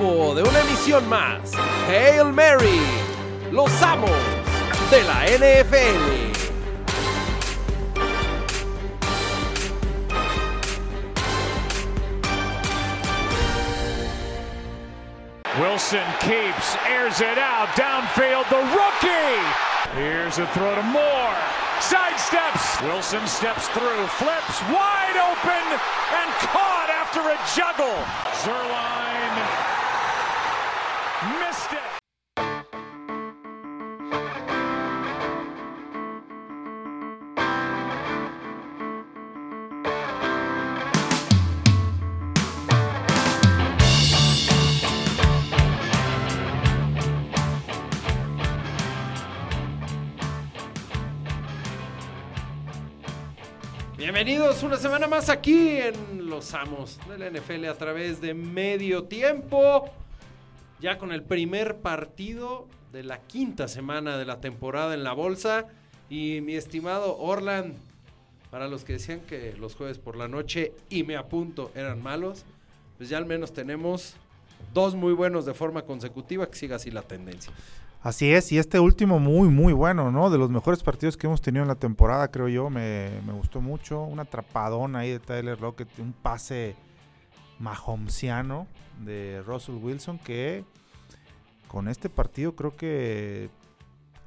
tiempo de una emisión más. Hail Mary, los amos de la NFL. Wilson keeps, airs it out, downfield, the rookie! Here's a throw to Moore. Sidesteps. Wilson steps through, flips, wide open, and caught after a juggle. Zerline missed. Bienvenidos una semana más aquí en Los Amos de la NFL a través de medio tiempo. Ya con el primer partido de la quinta semana de la temporada en la bolsa. Y mi estimado Orland, para los que decían que los jueves por la noche y me apunto eran malos, pues ya al menos tenemos dos muy buenos de forma consecutiva, que siga así la tendencia. Así es, y este último muy, muy bueno, ¿no? De los mejores partidos que hemos tenido en la temporada, creo yo, me, gustó mucho. Un atrapadón ahí de Tyler Lockett, un pase mahomesiano de Russell Wilson que con este partido creo que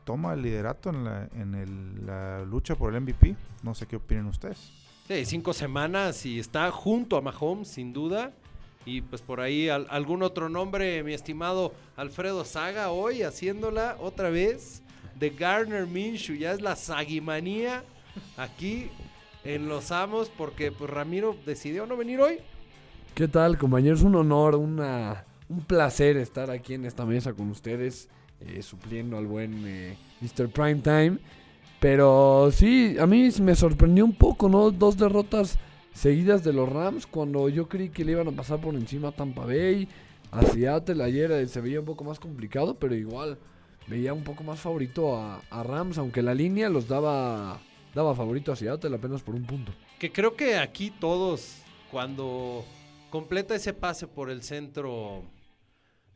toma el liderato en la, en la lucha por el MVP. No sé qué opinen ustedes. Sí, cinco semanas y está junto a Mahomes, sin duda. Y pues por ahí al- algún otro nombre, mi estimado Alfredo Saga, hoy haciéndola otra vez de Garner Minshew. Ya es la saguimanía aquí en Los Amos porque pues Ramiro decidió no venir hoy. ¿Qué tal, compañeros? Un honor, una, un placer estar aquí en esta mesa con ustedes, eh, supliendo al buen eh, Mr. Primetime. Pero sí, a mí me sorprendió un poco, ¿no? Dos derrotas seguidas de los Rams cuando yo creí que le iban a pasar por encima a Tampa Bay, a Seattle. Ayer eh, se veía un poco más complicado, pero igual veía un poco más favorito a, a Rams, aunque la línea los daba, daba favorito a Seattle apenas por un punto. Que creo que aquí todos, cuando completa ese pase por el centro,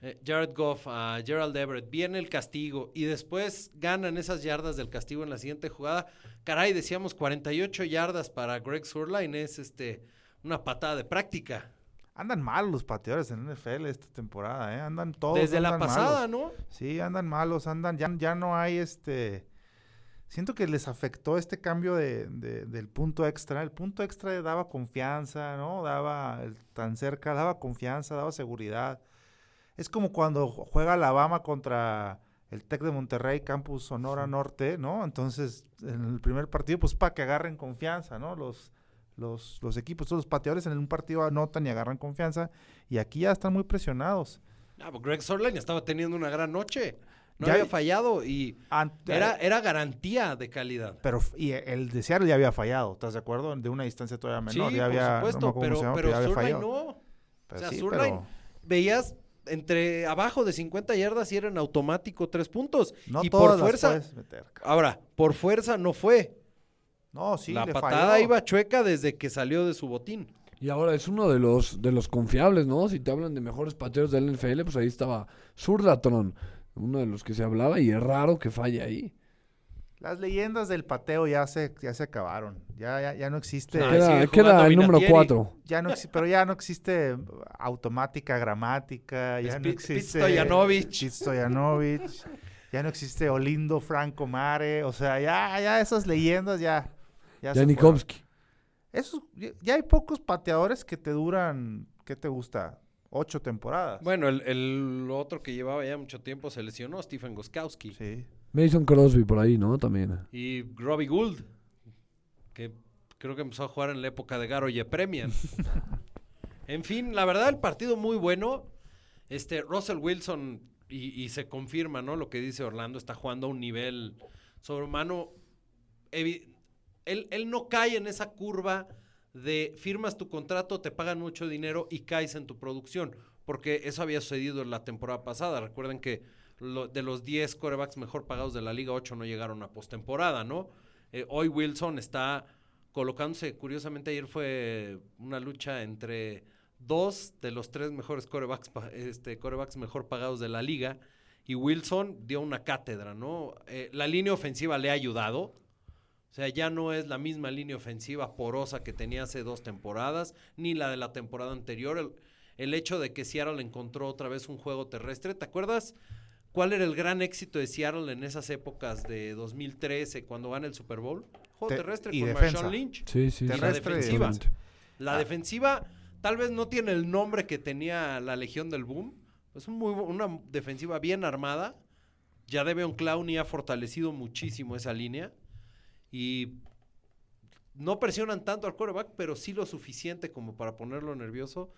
eh, Jared Goff a Gerald Everett, viene el castigo y después ganan esas yardas del castigo en la siguiente jugada. Caray, decíamos 48 yardas para Greg Surline, es este una patada de práctica. Andan mal los pateadores en NFL esta temporada, ¿eh? Andan todos. Desde la pasada, malos. ¿no? Sí, andan malos, andan, ya, ya no hay este... Siento que les afectó este cambio de, de- del punto extra. El punto extra daba confianza, ¿no? Daba el- tan cerca, daba confianza, daba seguridad. Es como cuando juega Alabama contra el Tec de Monterrey, Campus Sonora Norte, ¿no? Entonces, en el primer partido, pues para que agarren confianza, ¿no? Los, los, los equipos, todos los pateadores en un partido anotan y agarran confianza. Y aquí ya están muy presionados. Ah, pues Greg Surline estaba teniendo una gran noche. No Ya- había fallado y Ante- era, era garantía de calidad. Pero y el de Seattle ya había fallado, ¿estás de acuerdo? De una distancia todavía menor. sí, ya había, por no me supuesto, cómo pero, llama, pero había Surline fallado. no. Pues o sea, sí, Zurline, pero veías entre abajo de 50 yardas y eran automático tres puntos. no y todas por fuerza, puedes meter, ahora, por fuerza no fue. No, sí, la le patada falló. iba chueca desde que salió de su botín. Y ahora es uno de los de los confiables, ¿no? Si te hablan de mejores pateos del NFL, pues ahí estaba Zurdatron, uno de los que se hablaba y es raro que falle ahí. Las leyendas del pateo ya se, ya se acabaron. Ya, ya, ya no existe. Ah, Queda, el número Vinatieri. 4. ya no pero ya no existe automática gramática. Ya Es no existe. Pete Stoyanovich. Pete Stoyanovich, Ya no existe Olindo Franco Mare. O sea, ya, ya esas leyendas ya. Ya fueron. Janikowski. Esos, ya- ya hay pocos pateadores que te duran, ¿qué te gusta? Ocho temporadas. Bueno, el, el otro que llevaba ya mucho tiempo se lesionó, Stephen Goskowski. Sí. Mason Crosby por ahí, ¿no? También. Y Robbie Gould, que creo que empezó a jugar en la época de Garo y Premian. en fin, la verdad, el partido muy bueno. Este, Russell Wilson, y, y se confirma, ¿no? Lo que dice Orlando, está jugando a un nivel sobrehumano. Él, él no cae en esa curva de firmas tu contrato, te pagan mucho dinero y caes en tu producción. Porque eso había sucedido la temporada pasada. Recuerden que de los 10 corebacks mejor pagados de la Liga, 8 no llegaron a postemporada, ¿no? Eh, hoy Wilson está colocándose, curiosamente ayer fue una lucha entre dos de los tres mejores corebacks, este, mejor pagados de la liga. Y Wilson dio una cátedra, ¿no? Eh, la línea ofensiva le ha ayudado. O sea, ya no es la misma línea ofensiva porosa que tenía hace dos temporadas, ni la de la temporada anterior. El, el hecho de que Seattle encontró otra vez un juego terrestre. ¿Te acuerdas cuál era el gran éxito de Seattle en esas épocas de 2013 cuando gana el Super Bowl? Juego Te- terrestre y con defensa. Marshawn Lynch. Sí, sí. La Terrestre y defensiva. defensa. La Ah. defensiva tal vez no tiene el nombre que tenía la Legión del Boom. Es un muy, una defensiva bien armada. Ya Deveon Clowney ha fortalecido muchísimo esa línea. Y no presionan tanto al quarterback, pero sí lo suficiente como para ponerlo nervioso.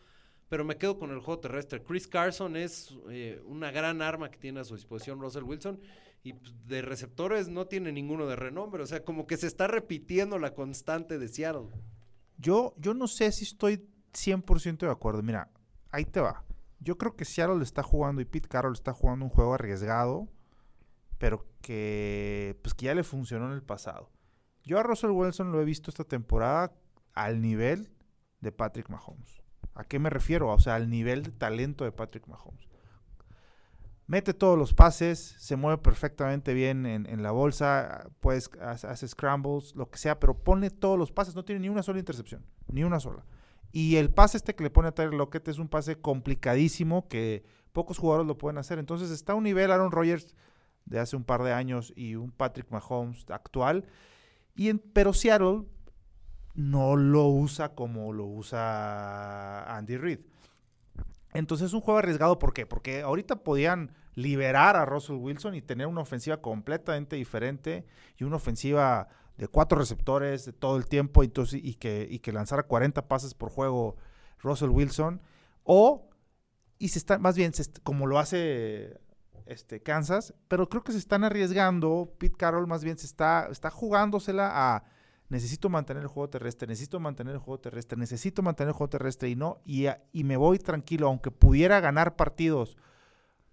Pero me quedo con el juego terrestre. Chris Carson es eh, una gran arma que tiene a su disposición Russell Wilson. Y pues, de receptores no tiene ninguno de renombre. O sea, como que se está repitiendo la constante de Seattle. Yo, yo no sé si estoy 100% de acuerdo. Mira, ahí te va. Yo creo que Seattle está jugando y Pete Carroll está jugando un juego arriesgado, pero que, pues que ya le funcionó en el pasado. Yo a Russell Wilson lo he visto esta temporada al nivel de Patrick Mahomes. ¿A qué me refiero? O sea, al nivel de talento de Patrick Mahomes. Mete todos los pases, se mueve perfectamente bien en, la bolsa, pues hace, hace scrambles, lo que sea, pero pone todos los pases, no tiene ni una sola intercepción, ni una sola. Y el pase este que le pone a Tyler Lockett es un pase complicadísimo que pocos jugadores lo pueden hacer. Entonces está a un nivel Aaron Rodgers de hace un par de años y un Patrick Mahomes actual. Y pero Seattle no lo usa como lo usa Andy Reid. Entonces es un juego arriesgado, ¿por qué? Porque ahorita podían liberar a Russell Wilson y tener una ofensiva completamente diferente y una ofensiva de cuatro receptores de todo el tiempo y, que, y que lanzara 40 pases por juego Russell Wilson. O, y se está, más bien, como lo hace este, Kansas, pero creo que se están arriesgando. Pete Carroll más bien se está, está jugándosela a necesito mantener el juego terrestre, necesito mantener el juego terrestre, necesito mantener el juego terrestre y no, y, y me voy tranquilo, aunque pudiera ganar partidos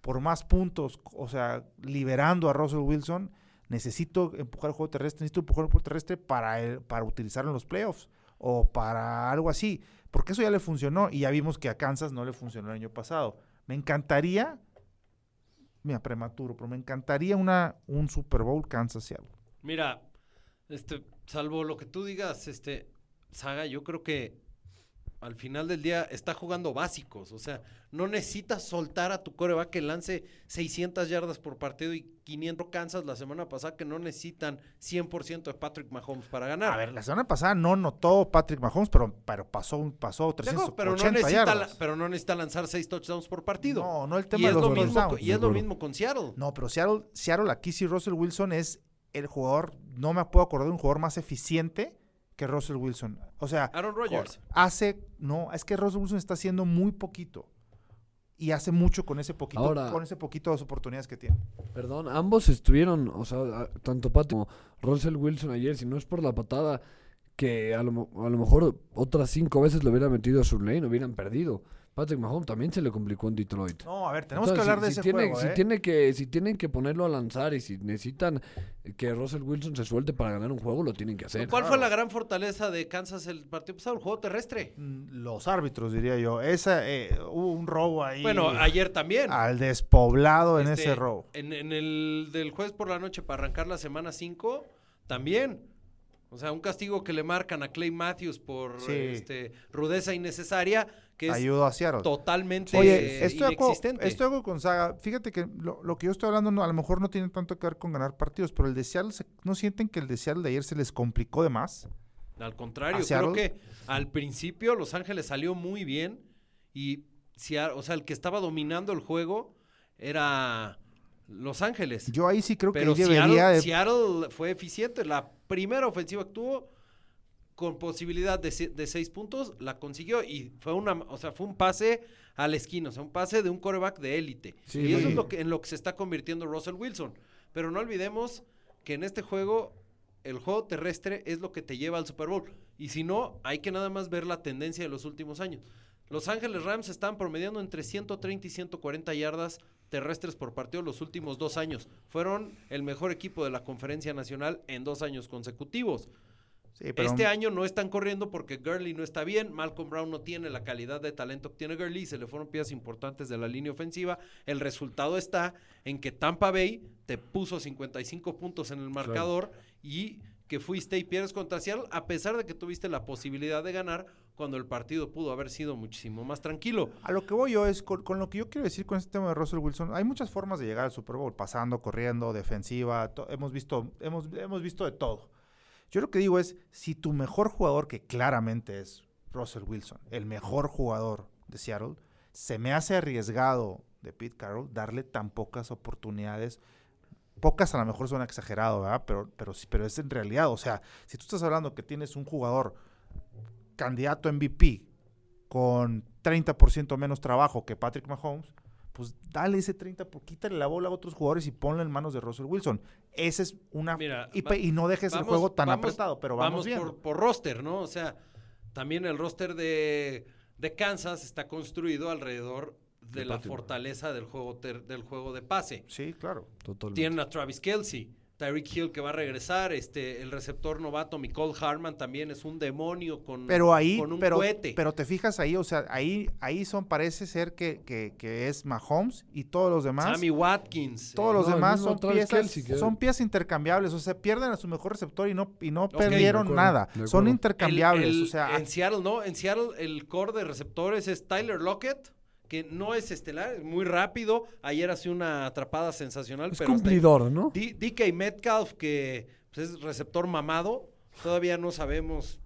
por más puntos, o sea, liberando a Russell Wilson, necesito empujar el juego terrestre, necesito empujar el juego terrestre para, el- para utilizarlo en los playoffs o para algo así, porque eso ya le funcionó y ya vimos que a Kansas no le funcionó el año pasado. Me encantaría, mira, prematuro, pero me encantaría una, un Super Bowl Kansas-Seattle. Mira, este, salvo lo que tú digas, este, Saga, yo creo que al final del día está jugando básicos. O sea, no necesitas soltar a tu coreback que lance 600 yardas por partido y 500 Kansas la semana pasada que no necesitan 100% de Patrick Mahomes para ganar. A ver, la semana pasada no notó Patrick Mahomes, pero, pero pasó, pasó De acuerdo, 380 pero no, necesita la- yardas. pero no necesita lanzar 6 touchdowns por partido. No, no el y tema es, de lo los mismo, con- y es lo mismo con Seattle. No, pero Seattle, Seattle aquí sí Russell Wilson es el jugador, no me puedo acordar de un jugador más eficiente que Russell Wilson. O sea, Aaron Rodgers. hace, no, es que Russell Wilson está haciendo muy poquito. Y hace mucho con ese poquito, Ahora- con ese poquito de las oportunidades que tiene. Perdón, ambos estuvieron, o sea, tanto Pat como Russell Wilson ayer, si no es por la patada, que a lo, a lo mejor otras cinco veces lo hubieran metido a su lane, hubieran perdido. Patrick Mahomes también se le complicó en Detroit. No, a ver, tenemos Entonces, que hablar si- de si ese tiene, juego, si ¿eh? tiene que Si tienen que ponerlo a lanzar y si necesitan que Russell Wilson se suelte para ganar un juego, lo tienen que hacer. ¿Cuál fue la gran fortaleza de Kansas el partido pasado? El juego terrestre. Mm, Los árbitros, diría yo. Esa, eh, hubo un robo ahí. Bueno, ayer también. al despoblado en Este, ese robo. En, en el del jueves por la noche para arrancar la semana 5, también. O sea, un castigo que le marcan a Clay Matthews por Sí. este, rudeza innecesaria, que Ayudó a Seattle. totalmente Oye, eh, estoy, inexistente. estoy de acuerdo con Saga. Fíjate que lo, lo que yo estoy hablando no- a lo mejor no tiene tanto que ver con ganar partidos, pero el de Seattle, se- ¿no sienten que el de Seattle de ayer se les complicó de más? Al contrario, ¿A creo que al principio Los Ángeles salió muy bien y, o sea, el que estaba dominando el juego era Los Ángeles. Yo ahí sí creo Pero que debería Seattle, de- Seattle fue eficiente. La primera ofensiva que tuvo con posibilidad de, de seis puntos, la consiguió y fue una, o sea, fue un pase a la esquina, o sea, un pase de un coreback de élite. Sí. y eso es lo que, en lo que se está convirtiendo Russell Wilson. Pero no olvidemos que en este juego, el juego terrestre es lo que te lleva al Super Bowl. Y si no, hay que nada más ver la tendencia de los últimos años. Los Ángeles Rams están promediando entre 130 y 140 yardas terrestres por partido los últimos dos años. Fueron el mejor equipo de la conferencia nacional en dos años consecutivos. Sí, pero Este año no están corriendo porque Gurley no está bien, Malcolm Brown no tiene la calidad de talento que tiene Gurley, se le fueron piezas importantes de la línea ofensiva. El resultado está en que Tampa Bay te puso 55 puntos en el marcador y que fuiste y pierdes contra Seattle a pesar de que tuviste la posibilidad de ganar cuando el partido pudo haber sido muchísimo más tranquilo. A lo que voy yo es, con, con lo que yo quiero decir con este tema de Russell Wilson, hay muchas formas de llegar al Super Bowl, pasando, corriendo, defensiva, hemos, visto, hemos, hemos visto de todo. Yo lo que digo es, si tu mejor jugador, que claramente es Russell Wilson, el mejor jugador de Seattle, se me hace arriesgado de Pete Carroll darle tan pocas oportunidades. Pocas a lo mejor son exagerado, ¿verdad? Pero, pero, pero es en realidad. O sea, si tú estás hablando que tienes un jugador candidato MVP con 30% menos trabajo que Patrick Mahomes, pues dale ese 30, por- quítale la bola a otros jugadores y ponla en manos de Russell Wilson. Esa es una... Mira, y, va- y no dejes el juego tan vamos- apretado, pero vamos, bien. por, por roster, ¿no? O sea, también el roster de, de Kansas está construido alrededor de la fortaleza del juego, ter- del juego de pase. Sí, claro. Totalmente. Tienen a Travis Kelsey, Tyreek Hill que va a regresar, este, el receptor novato Nicole Harman también es un demonio con, Pero ahí, con un pero, cohete. pero te fijas ahí, o sea, ahí, ahí son, parece ser que, que, que es Mahomes y todos los demás. Sammy Watkins. Todos eh, los No, demás son piezas, son piezas intercambiables, o sea, pierden a su mejor receptor y no, y no perdieron acuerdo, nada. Son intercambiables, el- o sea, en Seattle, ¿no? En Seattle el core de receptores es Tyler Lockett, que no es estelar, es muy rápido. Ayer hace una atrapada sensacional, Es pero hasta ahí- cumplidor, ¿no? D- DK Metcalf, que pues, es receptor mamado, todavía no sabemos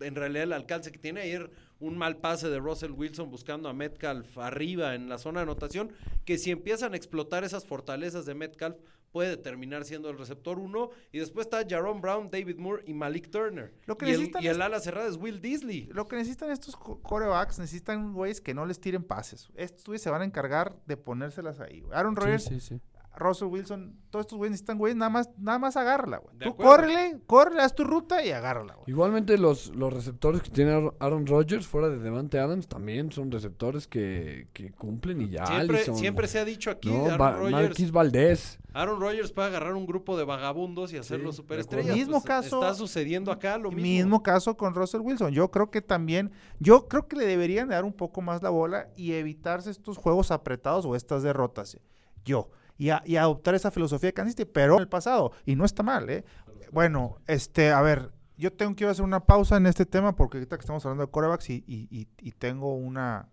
en realidad el alcance que tiene. Ayer un mal pase de Russell Wilson buscando a Metcalf arriba en la zona de anotación, que si empiezan a explotar esas fortalezas de Metcalf, puede terminar siendo el receptor uno. Y después está Jaron Brown, David Moore y Malik Turner. Lo que y, el, necesitan y el ala cerrada es Will Disley. Lo que necesitan estos co- corebacks, necesitan güeyes que no les tiren pases. Estos güeyes se van a encargar de ponérselas ahí. Aaron Rodgers, Sí, sí, sí. Russell Wilson, todos estos güeyes necesitan güeyes nada más, nada más agárrala, güey. De Tú acuerdo. córrele, córrele, haz tu ruta y agárrala, güey. Igualmente los, los receptores que tiene Aaron- Aaron Rodgers fuera de Devante Adams también son receptores que, que cumplen y ya. Siempre, Allison. siempre se ha dicho aquí No, Aaron Rodgers. Marquis Valdés. Aaron Rodgers puede agarrar un grupo de vagabundos y hacerlos Sí, superestrellas. acuerdo. Mismo Pues, caso- Está sucediendo acá lo mismo. Mismo caso con Russell Wilson. Yo creo que también, yo creo que le deberían dar un poco más la bola y evitarse estos juegos apretados o estas derrotas. Yo. Y, adoptar esa filosofía Kansas City, pero en el pasado. Y no está mal, ¿eh? Bueno, este, a ver, yo tengo quiero hacer una pausa en este tema porque ahorita que estamos hablando de corebacks y, tengo una,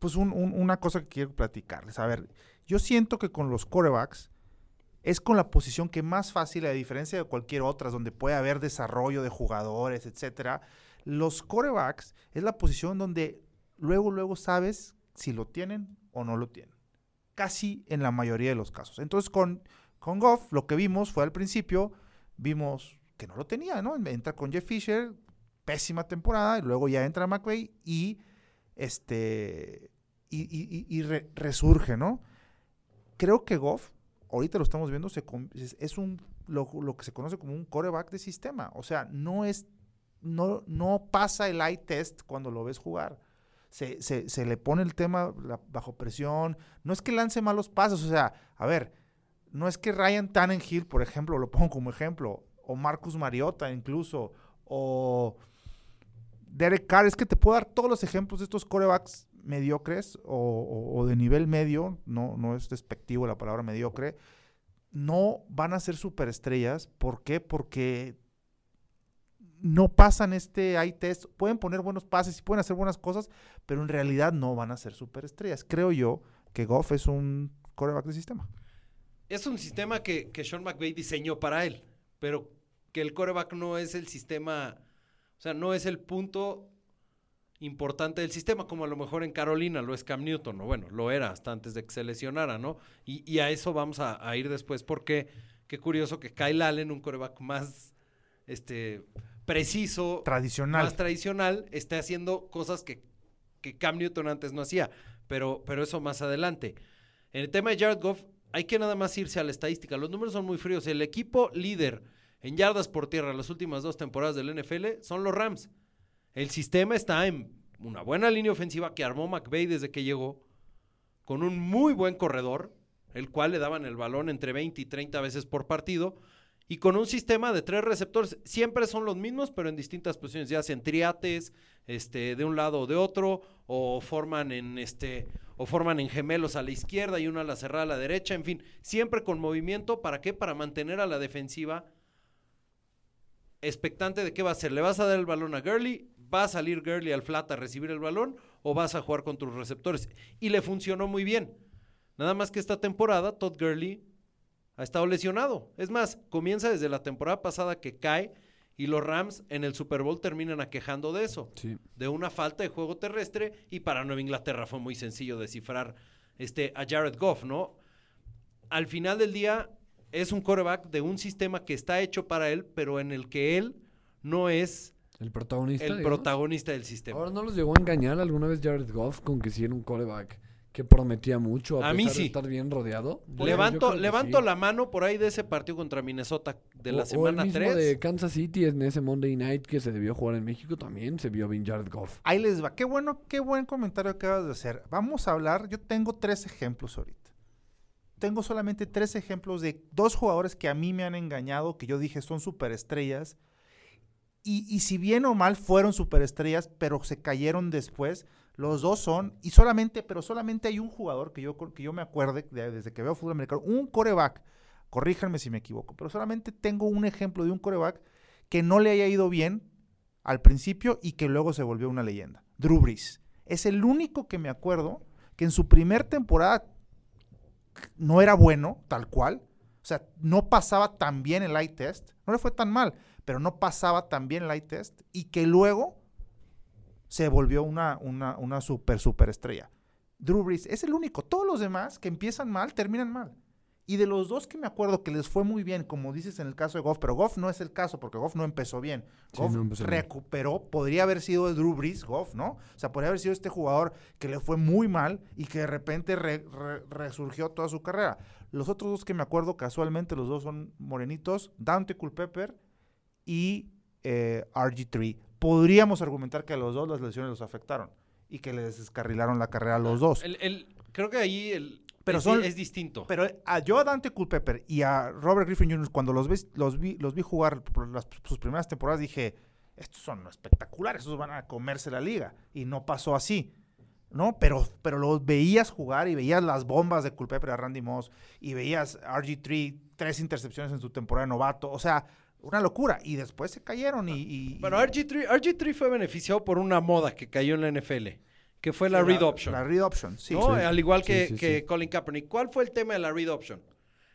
pues un- una cosa que quiero platicarles. A ver, yo siento que con los corebacks es con la posición que más fácil, a diferencia de cualquier otra, donde puede haber desarrollo de jugadores, etcétera. Los corebacks es la posición donde luego, luego sabes si lo tienen o no lo tienen. Casi en la mayoría de los casos. Entonces, con, con Goff, lo que vimos fue al principio, vimos que no lo tenía, ¿no? Entra con Jeff Fisher, pésima temporada, y luego ya entra McVay y este y, y- y- y re- resurge, ¿no? Creo que Goff, ahorita lo estamos viendo, es un lo, lo que se conoce como un coreback de sistema. O sea, no es, no, no pasa el eye test cuando lo ves jugar. Se, se- le pone el tema bajo presión. No es que lance malos pasos. O sea, a ver, no es que Ryan Tannenhill, por ejemplo, lo pongo como ejemplo, o Marcus Mariota incluso, o Derek Carr, es que te puedo dar todos los ejemplos de estos corebacks mediocres o, o- o de nivel medio, no, no es despectivo la palabra mediocre, no van a ser superestrellas. ¿Por qué? Porque no pasan este eye test, pueden poner buenos pases y pueden hacer buenas cosas, pero en realidad no van a ser superestrellas. Creo yo que Goff es un coreback de sistema. Es un sistema que, que Sean McVay diseñó para él, pero que el coreback no es el sistema, o sea, no es el punto importante del sistema, como a lo mejor en Carolina lo es Cam Newton, o bueno, lo era hasta antes de que se lesionara, ¿no? Y, a eso vamos a, a ir después, porque qué curioso que Kyle Allen, un coreback más este, preciso, Tradicional. más tradicional, esté haciendo cosas que, que Cam Newton antes no hacía, pero, pero eso más adelante. En el tema de Jared Goff, hay que nada más irse a la estadística. Los números son muy fríos. El equipo líder en yardas por tierra las últimas dos temporadas del NFL son los Rams. El sistema está en una buena línea ofensiva que armó McVay desde que llegó, con un muy buen corredor, el cual le daban el balón entre 20 y 30 veces por partido, y con un sistema de tres receptores. Siempre son los mismos, pero en distintas posiciones, ya sean triates, este, de un lado o de otro, o forman en este, o forman en gemelos a la izquierda y uno a la cerrada a la derecha, en fin, siempre con movimiento, ¿para qué? Para mantener a la defensiva expectante de qué va a hacer. ¿Le vas a dar el balón a Gurley? ¿Va a salir Gurley al flat a recibir el balón? ¿O vas a jugar con tus receptores? Y le funcionó muy bien. Nada más que esta temporada, Todd Gurley ha estado lesionado. Es más, comienza desde la temporada pasada que cae y los Rams en el Super Bowl terminan aquejando de eso, Sí. de una falta de juego terrestre y para Nueva Inglaterra fue muy sencillo descifrar este, a Jared Goff, ¿no? Al final del día es un quarterback de un sistema que está hecho para él, pero en el que él no es El protagonista. el digamos. protagonista del sistema. Ahora, ¿no los llegó a engañar alguna vez Jared Goff con que sí era un coreback que prometía mucho a, A mí de sí. estar bien rodeado? Yo Levanto, creo que levanto sí. la mano por ahí de ese partido contra Minnesota de O- la o semana el mismo 3. de Kansas City en ese Monday Night que se debió jugar en México también se vio bien Jared Goff. Ahí les va. Qué bueno, qué buen comentario acabas de hacer. Vamos a hablar. Yo tengo tres ejemplos ahorita. Tengo solamente tres ejemplos de dos jugadores que a mí me han engañado, que yo dije son superestrellas. Y, y si bien o mal fueron superestrellas, pero se cayeron después, los dos son, y solamente, pero solamente hay un jugador que yo, que yo me acuerde de- desde que veo fútbol americano, un coreback, corríjanme si me equivoco, pero solamente tengo un ejemplo de un coreback que no le haya ido bien al principio y que luego se volvió una leyenda. Drew Brees. Es el único que me acuerdo que en su primer temporada no era bueno, tal cual. O sea, no pasaba tan bien el eye test. No le fue tan mal, pero no pasaba tan bien el eye test. Y que luego se volvió una, una, una super, super estrella. Drew Brees es el único. Todos los demás que empiezan mal, terminan mal. Y de los dos que me acuerdo que les fue muy bien, como dices en el caso de Goff, pero Goff no es el caso porque Goff no empezó bien. Sí, Goff no empezó bien. recuperó, podría haber sido el Drew Brees, Goff, ¿no? O sea, podría haber sido este jugador que le fue muy mal y que de repente re- re- resurgió toda su carrera. Los otros dos que me acuerdo casualmente, los dos son morenitos, Dante Culpepper y eh, RG3. Podríamos argumentar que a los dos las lesiones los afectaron y que les descarrilaron la carrera a los dos. El- el- creo que ahí el, Pero es, son- es distinto. Pero a yo a Dante Culpepper y a Robert Griffin Jr., cuando los, ves- los, vi, los vi jugar por las- sus primeras temporadas, dije, estos son espectaculares, estos van a comerse la liga. Y no pasó así. ¿No? Pero, pero los veías jugar y veías las bombas de Culpepper a Randy Moss y veías RG3, tres intercepciones en su temporada de novato. O sea, una locura. Y después se cayeron y... y- Bueno, y- RG3, RG3 fue beneficiado por una moda que cayó en la NFL, que fue la sí, read option. La read option, sí. ¿no? sí. Al igual que, Sí, sí, que sí. Colin Kaepernick. ¿Cuál fue el tema de la read option?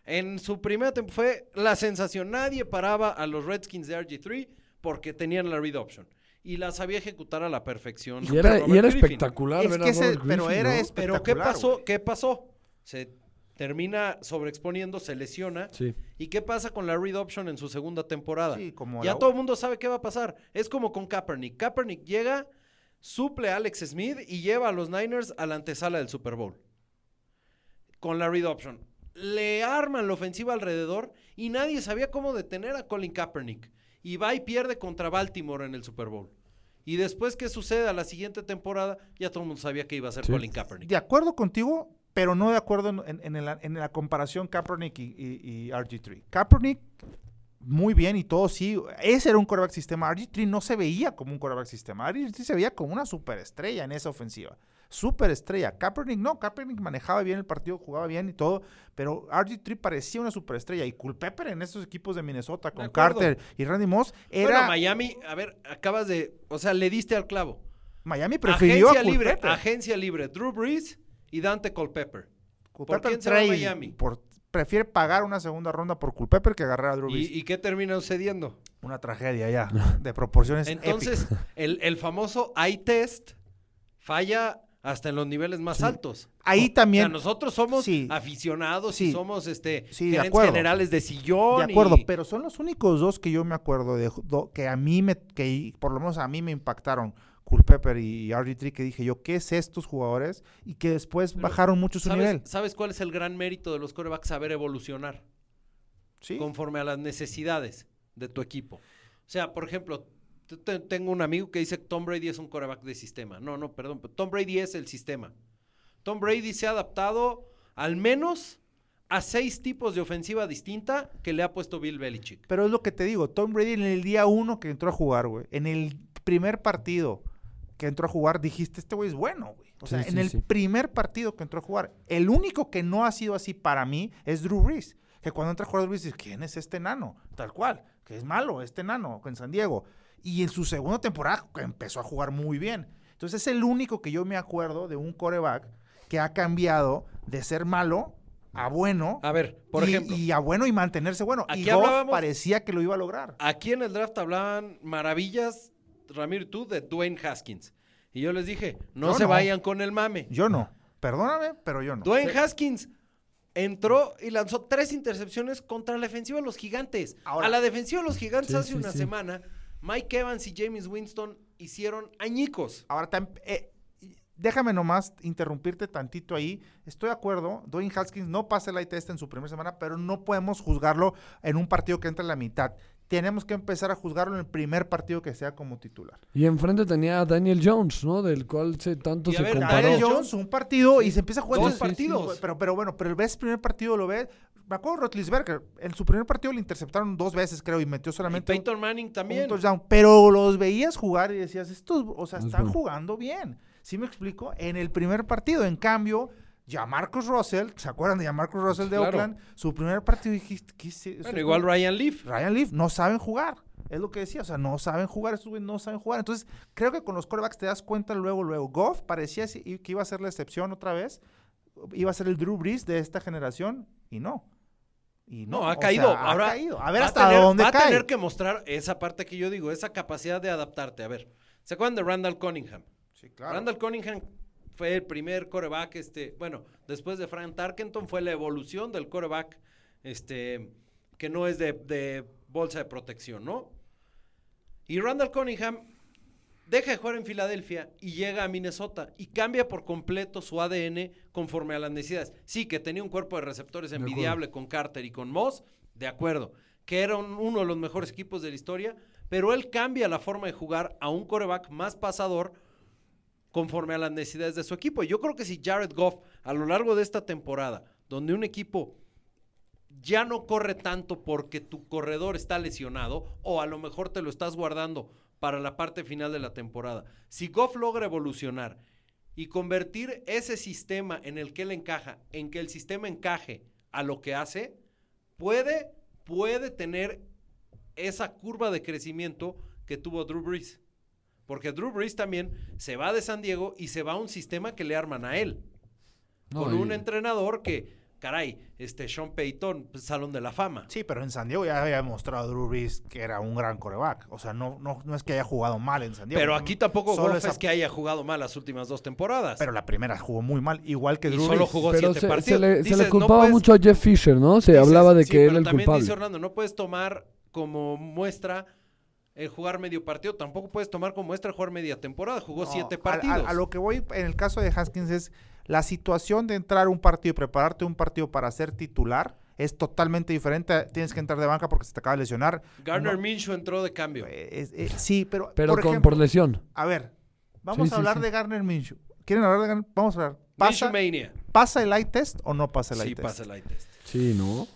En su primera temporada fue la sensación. Nadie paraba a los Redskins de RG3 porque tenían la read option. Y la sabía ejecutar a la perfección. Y era, y espectacular Es ver a que ese- Robert pero era ¿no? es- Pero ¿qué espectacular, pasó? ¿Qué pasó? Se termina sobreexponiendo, se lesiona. Sí. ¿Y qué pasa con la read option en su segunda temporada? Sí, como ya la- todo el mundo sabe qué va a pasar. Es como con Kaepernick. Kaepernick llega, suple a Alex Smith y lleva a los Niners a la antesala del Super Bowl. Con la read option. Le arman la ofensiva alrededor y nadie sabía cómo detener a Colin Kaepernick. Y va y pierde contra Baltimore en el Super Bowl. Y después, ¿qué sucede a la siguiente temporada? Ya todo el mundo sabía que iba a ser Sí. Colin Kaepernick. De acuerdo contigo, pero no de acuerdo en, en- en la, en la comparación Kaepernick y, y- y RG3. Kaepernick, muy bien y todo, sí. Ese era un quarterback sistema. RG3 no se veía como un quarterback sistema. RG3 se veía como una superestrella en esa ofensiva. Superestrella. Kaepernick no. Kaepernick manejaba bien el partido, jugaba bien y todo, pero RG3 parecía una superestrella. Y Culpepper en esos equipos de Minnesota con. Carter y Randy Moss era... Bueno, Miami, a ver, acabas de. O sea, le diste al clavo. Miami prefirió Agencia a libre, Culpepper. agencia libre. Drew Brees y Dante Culpepper. Culpepper quién se va a Miami? por- prefiere pagar una segunda ronda por Culpepper que agarrar a Drew Brees. ¿Y, y qué termina sucediendo? Una tragedia ya, de proporciones Entonces, el, el famoso eye test falla hasta en los niveles más Sí. altos. Ahí O sea, también, nosotros somos Sí. aficionados y somos este Sí, de gerentes acuerdo. generales de sillón. de acuerdo, y- pero son los únicos dos que yo me acuerdo de do- que a mí me, que por lo menos a mí me impactaron. Culpepper y RG3 que dije yo, ¿qué es estos jugadores? Y que después Pero, bajaron mucho su ¿sabes, nivel. ¿Sabes cuál es el gran mérito de los corebacks? Saber evolucionar. Sí. conforme a las necesidades de tu equipo. O sea, por ejemplo, te- tengo un amigo que dice que Tom Brady es un coreback de sistema. No, no, perdón, pero Tom Brady es el sistema. Tom Brady se ha adaptado al menos a seis tipos de ofensiva distinta que le ha puesto Bill Belichick. Pero es lo que te digo, Tom Brady en el día uno que entró a jugar, güey, en el primer partido que entró a jugar, dijiste, este güey es bueno, güey. O Sí, sea, sí, en el sí. primer partido que entró a jugar, el único que no ha sido así para mí es Drew Brees. Que cuando entra a jugar Drew Brees, dices, ¿quién es este nano? Tal cual, que es malo, este nano en San Diego. Y en su segunda temporada empezó a jugar muy bien. Entonces es el único que yo me acuerdo de un coreback que ha cambiado de ser malo a bueno. A ver, por y, ejemplo, Y a bueno y mantenerse bueno. Aquí y Goff parecía que lo iba a lograr. aquí en el draft hablaban maravillas, Ramiro y tú, de Dwayne Haskins. Y yo les dije, no Yo se no. vayan con el mame. Yo no. Perdóname, pero yo no. Dwayne Haskins entró y lanzó tres intercepciones contra la defensiva de los gigantes. Ahora- a la defensiva de los gigantes Sí, hace sí, una sí. semana, Mike Evans y James Winston hicieron añicos. Ahora, eh, déjame nomás interrumpirte tantito ahí. Estoy de acuerdo, Dwayne Haskins no pasa el eye test en su primera semana, pero no podemos juzgarlo en un partido que entra en la mitad. Tenemos que empezar a juzgarlo en el primer partido que sea como titular. Y enfrente tenía a Daniel Jones, ¿no? Del cual se tanto Y a se ver, comparó. Daniel Jones, un partido y se empieza a jugar dos Sí, sí, sí, partidos. pero, pero bueno, pero ves el primer partido, lo ves. Me acuerdo de Rotlisberger, en su primer partido le interceptaron dos veces, creo, y metió Y solamente un- Peyton Manning un también. touchdown, pero los veías jugar y decías, estos, o sea, Es están bueno. jugando bien. ¿Sí me explico? En el primer partido, en cambio, ya Marcus Russell, ¿se acuerdan de ya Marcus Russell de Claro. Oakland? Su primer partido dijiste, ¿qué es? Bueno, igual Ryan Leaf. Ryan Leaf, no saben jugar. Es lo que decía, o sea, no saben jugar, estos güeyes no saben jugar. Entonces, creo que con los corebacks te das cuenta luego, luego. Goff parecía que iba a ser la excepción otra vez, iba a ser el Drew Brees de esta generación, y no. Y No, ha sea, caído. ha Ahora, caído. A ver hasta tener- dónde Va a cae. tener que mostrar esa parte que yo digo, esa capacidad de adaptarte. A ver, ¿se acuerdan de Randall Cunningham? Sí, claro. Randall Cunningham fue el primer coreback, este, bueno, después de Frank Tarkenton fue la evolución del coreback, este, que no es de, de bolsa de protección, ¿no? Y Randall Cunningham deja de jugar en Filadelfia y llega a Minnesota y cambia por completo su ADN conforme a las necesidades. Sí, que tenía un cuerpo de receptores envidiable con Carter y con Moss, de acuerdo, que era un- uno de los mejores equipos de la historia, pero él cambia la forma de jugar a un coreback más pasador conforme a las necesidades de su equipo. Yo creo que si Jared Goff a lo largo de esta temporada, donde un equipo ya no corre tanto porque tu corredor está lesionado o a lo mejor te lo estás guardando para la parte final de la temporada. Si Goff logra evolucionar y convertir ese sistema en el que él encaja, en que el sistema encaje a lo que hace, puede, puede tener esa curva de crecimiento que tuvo Drew Brees. Porque Drew Brees también se va de San Diego y se va a un sistema que le arman a él. No, con y- un entrenador que, caray, este Sean Payton, pues, Salón de la Fama. Sí, pero en San Diego ya había demostrado Drew Brees que era un gran coreback. O sea, no, no, no es que haya jugado mal en San Diego. Pero aquí tampoco Solo esa- es que haya jugado mal las últimas dos temporadas. Pero la primera jugó muy mal, igual que Y Drew solo Brees. jugó Pero siete se, se partidos. le, se le no culpaba puedes- mucho a Jeff Fisher, ¿no? Se dices, hablaba de sí, que él era el también culpable. dice Orlando, no puedes tomar como muestra el jugar medio partido, tampoco puedes tomar como muestra el jugar media temporada, jugó No, siete a- a- partidos. A, lo que voy en el caso de Haskins es la situación de entrar a un partido y prepararte un partido para ser titular es totalmente diferente. Tienes que entrar de banca porque se te acaba de lesionar. Garner No, Minshew entró de cambio. eh, eh, sí, pero, Pero por con, ejemplo, por lesión. a ver, vamos Sí, a sí, hablar sí. de Garner Minshew. ¿Quieren hablar de Garner? Vamos a hablar. ¿Pasa, Mania. ¿Pasa el eye test o no pasa el eye Sí, test? pasa el eye test. Sí, ¿no?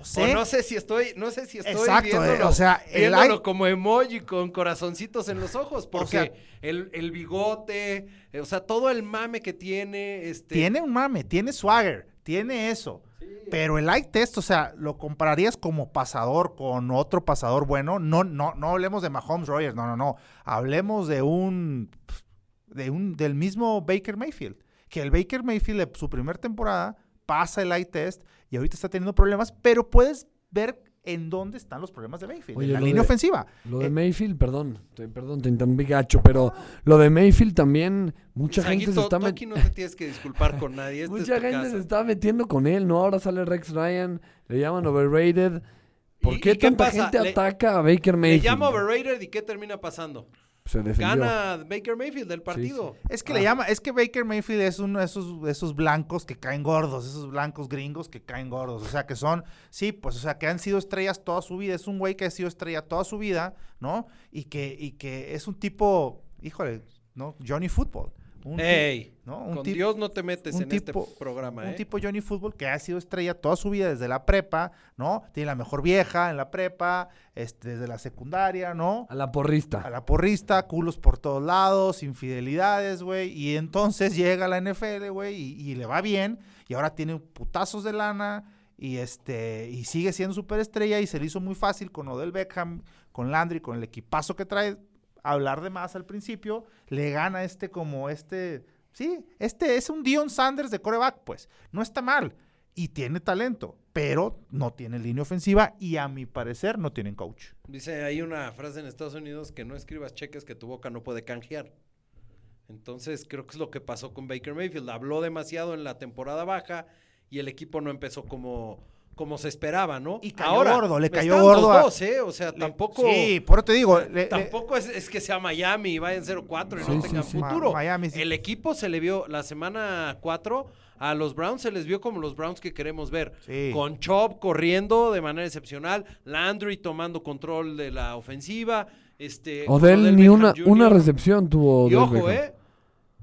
No O sé. no sé si estoy, no sé si estoy Exacto, eh, o sea, el viéndolo como emoji con corazoncitos en los ojos, porque sea- el, el bigote, eh, o sea, todo el mame que tiene, este, Tiene un mame, tiene swagger, tiene eso. Pero el eye test, o sea, lo compararías como pasador con otro pasador bueno. No, no, no hablemos de Mahomes Rogers, no, no, no. Hablemos de un, de un, del mismo Baker Mayfield. Que el Baker Mayfield, de su primera temporada, pasa el eye test y ahorita está teniendo problemas, pero puedes ver en dónde están los problemas de Mayfield, Oye, en la línea de- ofensiva. Lo de Eh, Mayfield, perdón, te- perdón, te interrumpí gacho, pero lo de Mayfield también, mucha gente se está tú met- aquí no te tienes que disculpar con nadie. esta es Mucha tu gente casa. se está metiendo con él, ¿no? Ahora sale Rex Ryan, le llaman overrated. ¿Por ¿Y- qué y qué tanta pasa? gente Le- ataca a Baker Le Mayfield? llama overrated y ¿qué termina pasando? Se defendió. Gana Baker Mayfield del partido. Es que le llama, es que Baker Mayfield es uno de esos, de esos blancos que caen gordos, esos blancos gringos que caen gordos. O sea, que son, sí, pues, o sea, que han sido estrellas toda su vida. Es un güey que ha sido estrella toda su vida, ¿no? Y que, y que es un tipo, híjole, ¿no? Johnny Football. Un ¡Ey! ¿no? Un Con Dios no te metes un en tipo- este programa, un ¿eh? tipo Johnny Football que ha sido estrella toda su vida desde la prepa, ¿no? Tiene la mejor vieja en la prepa, este, desde la secundaria, ¿no? A la porrista. A la porrista, culos por todos lados, infidelidades, güey. Y entonces llega a la NFL, güey, y, y le va bien. Y ahora tiene putazos de lana. Y este, y sigue siendo superestrella. Y se le hizo muy fácil con Odell Beckham, con Landry, con el equipazo que trae. Hablar de más al principio. Le gana este como este. Sí, este es un Dion Sanders de coreback, pues. No está mal. Y tiene talento. Pero no tiene línea ofensiva. Y a mi parecer no tienen coach. Dice, hay una frase en Estados Unidos que no escribas cheques que tu boca no puede canjear. Entonces, creo que es lo que pasó con Baker Mayfield. Habló demasiado en la temporada baja y el equipo no empezó como, como se esperaba, ¿no? Y cayó gordo, le cayó gordo Los a- dos, ¿eh? O sea, Le- tampoco... Sí, por eso te digo. le- le- Tampoco es, es que sea Miami y vayan 0-4 y Sí, no tengan sí. futuro. Ma- Miami sí. El equipo se le vio la semana 4 a los Browns se les vio como los Browns que queremos ver. Sí. Con Chop corriendo de manera excepcional, Landry tomando control de la ofensiva, este con Odell ni una, una recepción tuvo. Y Odell ojo, Beckham. eh,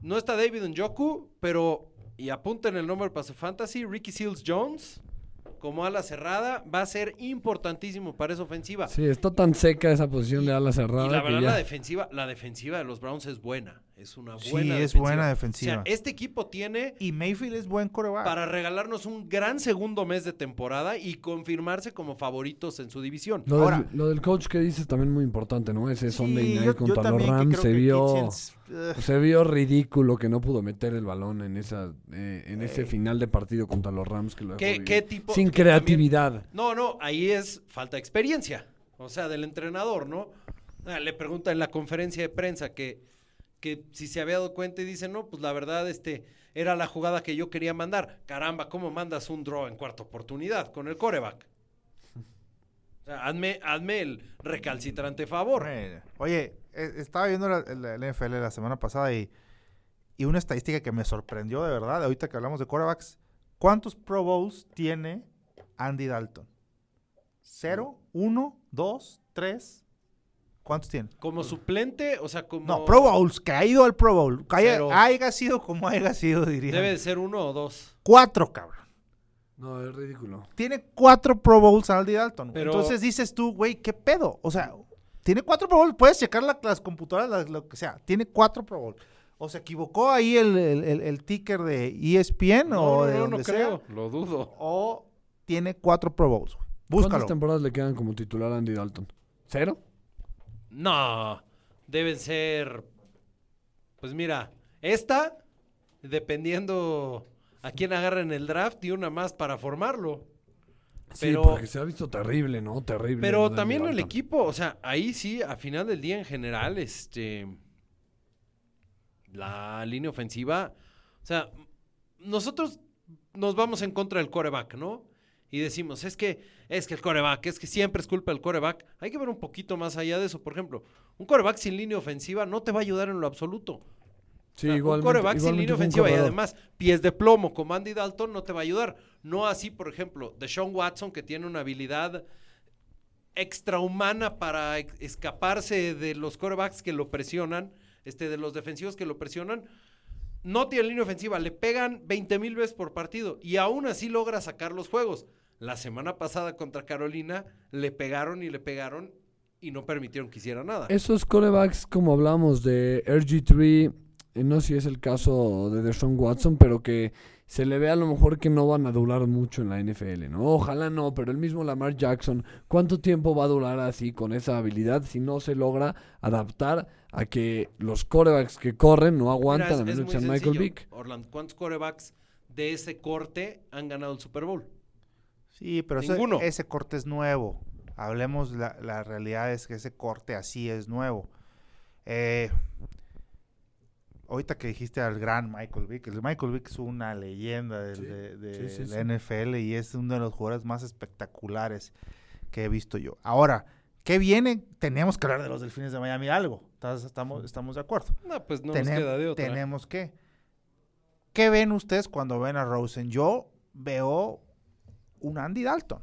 no está David Njoku, pero y apunten el nombre para su fantasy, Ricky Seals Jones como ala cerrada va a ser importantísimo para esa ofensiva. Sí, está tan seca esa posición de ala cerrada Y la que verdad, ya- la defensiva, la defensiva de los Browns es buena. Es una Sí, buena es defensiva. buena defensiva. O sea, este equipo tiene Y Mayfield es buen coreback. para regalarnos un gran segundo mes de temporada y confirmarse como favoritos en su división. Lo, Ahora- del, lo del coach que dices también muy importante, ¿no? Ese Sunday Sí, night yo- yo contra los Rams se vio, Kitchens, se vio ridículo que no pudo meter el balón en esa eh, en ese Ey. final de partido contra los Rams que lo ¿Qué, qué tipo? sin que también- creatividad. No, no, ahí es falta de experiencia. O sea, del entrenador, ¿no? Ah, le pregunta en la conferencia de prensa que, que si se había dado cuenta y dice, no, pues la verdad, este, era la jugada que yo quería mandar. Caramba, ¿cómo mandas un draw en cuarta oportunidad con el coreback? O sea, hazme, hazme el recalcitrante favor. Oye, eh, estaba viendo la, la- la NFL la semana pasada y, y una estadística que me sorprendió de verdad, ahorita que hablamos de corebacks. ¿Cuántos Pro Bowls tiene Andy Dalton? ¿Cero? ¿Uno? ¿Dos? ¿Tres? ¿Cuántos tiene? Como suplente, o sea, como... No, Pro Bowls, que ha ido al Pro Bowl. Que haya, haya sido como haya sido, diría. Debe de ser uno o dos. Cuatro, cabrón. No, es ridículo. Tiene cuatro Pro Bowls Andy Dalton. Pero- Entonces dices tú, güey, ¿qué pedo? O sea, tiene cuatro Pro Bowls. Puedes checar la- las computadoras, la- lo que sea. Tiene cuatro Pro Bowls. O se equivocó ahí el, el- el- el ticker de ESPN No, o no, de no, donde no sea. creo. Lo dudo. O tiene cuatro Pro Bowls. güey. ¿Cuántas Búscalo. temporadas le quedan como titular a Andy Dalton? ¿Cero? No, deben ser. Pues mira, esta, dependiendo a quién agarra en el draft, y una más para formarlo. Sí, Pero- porque se ha visto terrible, ¿no? Terrible. Pero también el equipo, o sea, ahí sí, a final del día en general, este. La línea ofensiva. O sea, nosotros nos vamos en contra del coreback, ¿no? Y decimos, es que, es que el coreback, es que siempre es culpa del coreback. Hay que ver un poquito más allá de eso. Por ejemplo, un coreback sin línea ofensiva no te va a ayudar en lo absoluto. Sí, O sea, un coreback sin línea ofensiva y además pies de plomo como Andy Dalton no te va a ayudar. No así, por ejemplo, de Sean Watson que tiene una habilidad extrahumana para escaparse de los corebacks que lo presionan, este, de los defensivos que lo presionan. No tiene línea ofensiva, le pegan 20 mil veces por partido y aún así logra sacar los juegos. La semana pasada contra Carolina le pegaron y le pegaron y no permitieron que hiciera nada. Esos corebacks, como hablamos de RG3, eh, no sé si es el caso de Deshaun Watson, pero que se le ve a lo mejor que no van a durar mucho en la NFL, ¿no? Ojalá no, pero el mismo Lamar Jackson, ¿cuánto tiempo va a durar así con esa habilidad si no se logra adaptar a que los corebacks que corren no Mira, aguantan es- a menos que Michael. Vick? Orlando, ¿cuántos corebacks de ese corte han ganado el Super Bowl? Sí, pero ese, Ninguno. ese corte es nuevo. Hablemos, la, la realidad es que ese corte así es nuevo. Eh, ahorita que dijiste al gran Michael Vick, el Michael Vick es una leyenda del- Sí, de, de sí, sí, la. NFL y es uno de los jugadores más espectaculares que he visto yo. Ahora, ¿qué viene? Teníamos que hablar de los delfines de Miami algo. ¿Estás- Estamos, estamos de acuerdo. No, pues no Tenem- nos queda de otra. Tenemos que. ¿Qué ven ustedes cuando ven a Rosen? Yo veo un Andy Dalton.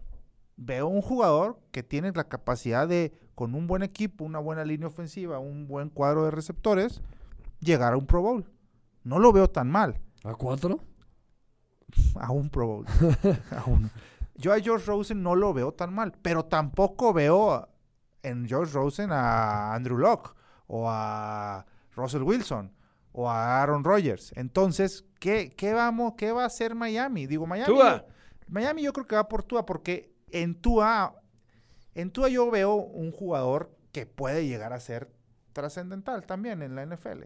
Veo un jugador que tiene la capacidad de, con un buen equipo, una buena línea ofensiva, un buen cuadro de receptores, llegar a un Pro Bowl. No lo veo tan mal. ¿A cuatro? A un Pro Bowl. a uno. Yo a George Rosen no lo veo tan mal, pero tampoco veo en George Rosen a Andrew Locke o a Russell Wilson o a Aaron Rodgers. Entonces, ¿qué, qué vamos, qué va a hacer Miami? Digo, Miami. Tua. Miami yo creo que va por Tua porque en Tua, en Tua yo veo un jugador que puede llegar a ser trascendental también en la NFL.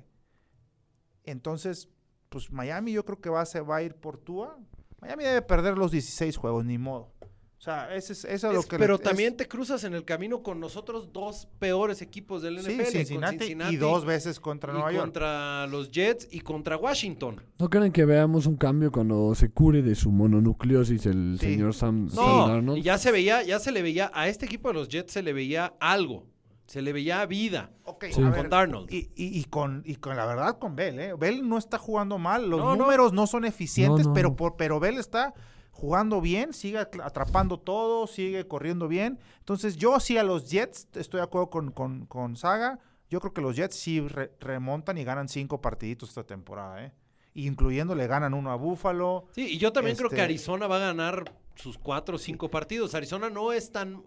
Entonces, pues Miami yo creo que va se va a ir por Tua. Miami debe perder los 16 juegos, ni modo. O sea, ese es, eso es lo que... pero le- también es- te cruzas en el camino con nosotros dos peores equipos del sí, NFL. con Cincinnati, Cincinnati y dos veces contra y Nueva York. contra los Jets y contra Washington. ¿No creen que veamos un cambio cuando se cure de su mononucleosis el Sí. señor Sam, Sam No, Darnold? y ya se veía, ya se le veía, a este equipo de los Jets se le veía algo. Se le veía vida Ok, Sí. a con Darnold. Y, y- y con, y con la verdad con Bell, ¿eh? Bell no está jugando mal, los No, números no, son eficientes, No, no, pero, por, pero Bell está jugando bien, sigue atrapando todo, sigue corriendo bien. Entonces yo sí a los Jets, estoy de acuerdo con, con, con Saga, yo creo que los Jets sí re- remontan y ganan cinco partiditos esta temporada, ¿eh? Incluyendo le ganan uno a Buffalo. Sí, y yo también creo que Este- Arizona va a ganar sus cuatro o cinco partidos. Arizona no es tan.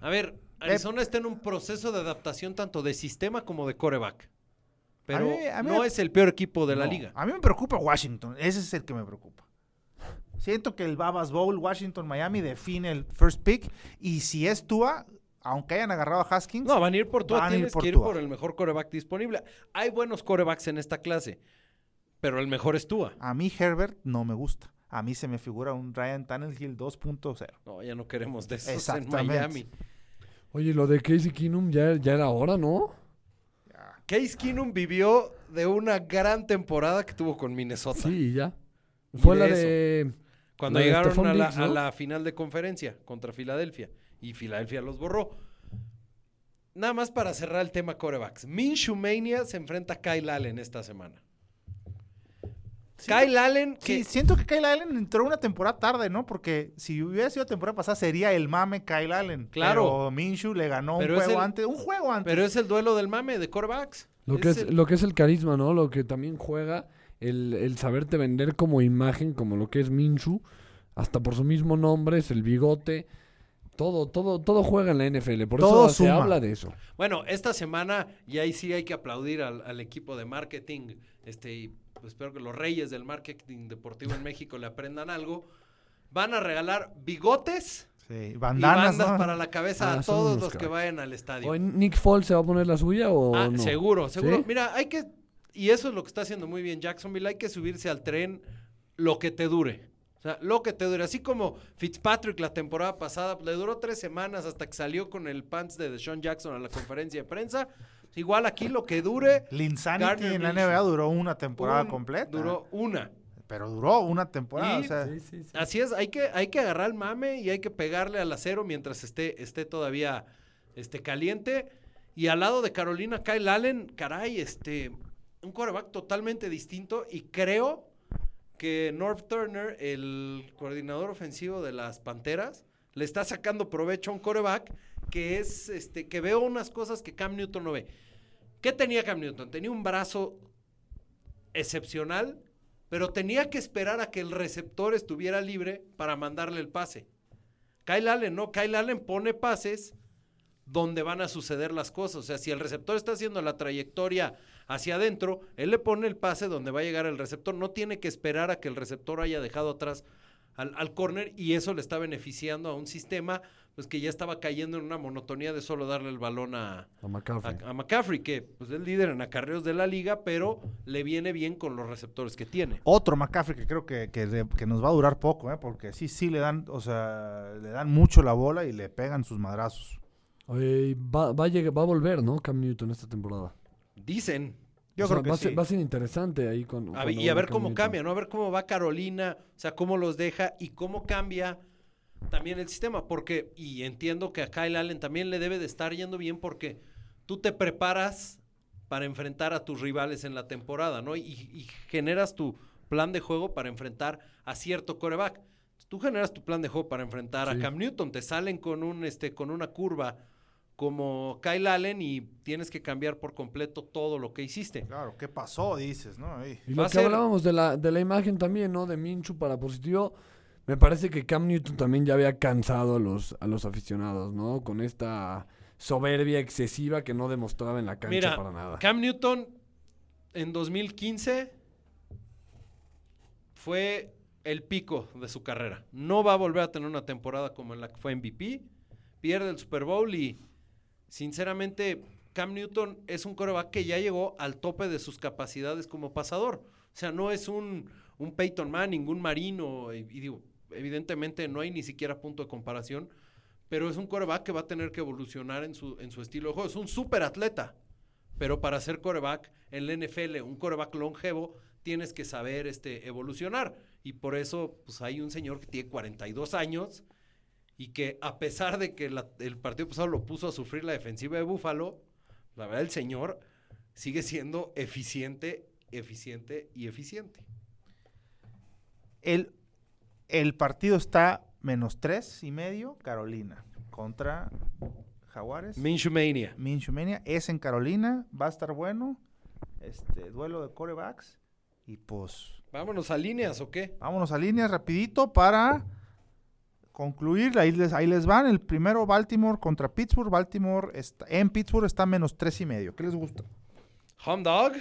A ver, Arizona está en un proceso de adaptación tanto de sistema como de coreback. Pero mí- a mí no me- es el peor equipo de la No, liga. A mí me preocupa Washington, ese es el que me preocupa. Siento que el Babas Bowl, Washington, Miami define el first pick. Y si es Tua, aunque hayan agarrado a Haskins, No, van a ir por Tua. Tienes por que ir Tua. por el mejor coreback disponible. Hay buenos corebacks en esta clase, pero el mejor es Tua. a mí Herbert no me gusta. A mí se me figura un Ryan Tannehill 2.0. No, ya no queremos de esos en. Miami. Oye, lo de Casey Keenum ya, ya era hora, ¿no? Case Keenum vivió de una gran temporada que tuvo con Minnesota. Sí, ya. Fue de la de... Cuando llegaron a la, Diggs, a ¿no? la final de conferencia contra Filadelfia. Y Filadelfia los borró. Nada más para cerrar el tema corebacks. Minshew Mania se enfrenta a Kyle Allen esta semana. Kyle Allen, que Sí, siento que Kyle Allen entró una temporada tarde, ¿no? Porque si hubiera sido temporada pasada sería el mame Kyle Allen. Claro. Pero Minshew le ganó Pero un es juego el- antes. Un juego antes. pero es el duelo del mame de corebacks. Lo que, es, el- lo que es el carisma, ¿no? Lo que también juega, el, el saberte vender como imagen, como lo que es Minshu, hasta por su mismo nombre, es el bigote. Todo, todo, todo juega en la NFL. Por Todo eso se suma. Habla de eso. Bueno, esta semana, y ahí sí hay que aplaudir al, al equipo de marketing, este, y pues espero que los reyes del marketing deportivo en México le aprendan algo. Van a regalar bigotes Sí, y bandanas, bandas ¿no? para la cabeza Ah, a son todos los que vayan al estadio. ¿O Nick Foles se va a poner la suya o Ah, no? seguro, seguro. ¿Sí? Mira, hay que, y eso es lo que está haciendo muy bien Jacksonville, hay que subirse al tren lo que te dure. O sea, lo que te dure. Así como Fitzpatrick la temporada pasada, le duró tres semanas hasta que salió con el pants de Deshaun Jackson a la conferencia de prensa. Igual aquí lo que dure. Linsanity Gardner en la. NBA duró una temporada un- completa. Duró una. Pero duró una temporada. Y- o sea, Sí, sí, sí. Así es, hay que, hay que agarrar el mame y hay que pegarle al acero mientras esté, esté todavía este, caliente. Y al lado de Carolina, Kyle Allen, caray, este, un quarterback totalmente distinto. Y creo que North Turner, el coordinador ofensivo de las Panteras, le está sacando provecho a un quarterback que es, este, que veo unas cosas que Cam Newton no ve. ¿Qué tenía Cam Newton? Tenía un brazo excepcional, pero tenía que esperar a que el receptor estuviera libre para mandarle el pase. Kyle Allen no, Kyle Allen pone pases donde van a suceder las cosas. O sea, si el receptor está haciendo la trayectoria hacia adentro, él le pone el pase donde va a llegar el receptor. No tiene que esperar a que el receptor haya dejado atrás al, al corner y eso le está beneficiando a un sistema pues que ya estaba cayendo en una monotonía de solo darle el balón a, A McCaffrey. a, a McCaffrey, que pues, es líder en acarreos de la liga, pero le viene bien con los receptores que tiene. Otro McCaffrey que creo que, que, de- que nos va a durar poco, ¿eh? porque sí, sí le dan, o sea, le dan mucho la bola y le pegan sus madrazos. Oye, va, va, a llegar- va a volver, ¿no? Cam Newton esta temporada. Dicen. Yo O sea, creo que va, a sí. ser, va a ser interesante ahí con. A cuando ver- y a ver cómo cambia, ¿no? A ver cómo va Carolina, o sea, cómo los deja y cómo cambia también el sistema. Porque, y entiendo que a Kyle Allen también le debe de estar yendo bien porque tú te preparas para enfrentar a tus rivales en la temporada, ¿no? Y, y generas tu plan de juego para enfrentar a cierto coreback. Tú generas tu plan de juego para enfrentar a. Cam Newton, te salen con un este con una curva como Kyle Allen y tienes que cambiar por completo todo lo que hiciste. Claro, ¿qué pasó? Dices, ¿no? Ahí. Y lo que ser- hablábamos de la, de la imagen también, ¿no? De Minchu para positivo. Me parece que Cam Newton también ya había cansado a los, a los aficionados, ¿no? Con esta soberbia excesiva que no demostraba en la cancha Mira, para nada. Cam Newton en 2015 fue el pico de su carrera. No va a volver a tener una temporada como en la que fue MVP. Pierde el Super Bowl y, sinceramente, Cam Newton es un coreback que ya llegó al tope de sus capacidades como pasador. O sea, no es un, un Peyton Manning, un Marino. Y, digo, evidentemente no hay ni siquiera punto de comparación. Pero es un coreback que va a tener que evolucionar en su, en su estilo de juego. Es un súper atleta. Pero para ser coreback en la NFL, un coreback longevo, tienes que saber este, evolucionar. Y por eso, pues hay un señor que tiene 42 años y que a pesar de que la- el partido pasado lo puso a sufrir la defensiva de Búfalo, la verdad el señor sigue siendo eficiente, eficiente y eficiente. El, el partido está menos tres y medio, Carolina, contra Jaguares. Minshew Mania. Minshew Mania es en Carolina, va a estar bueno. Este duelo de corebacks. Y pues Vámonos a líneas o qué? vámonos a líneas rapidito para concluir. Ahí les, ahí les van. El primero Baltimore contra Pittsburgh. Baltimore está, en Pittsburgh está menos tres y medio. ¿Qué les gusta? Home dog.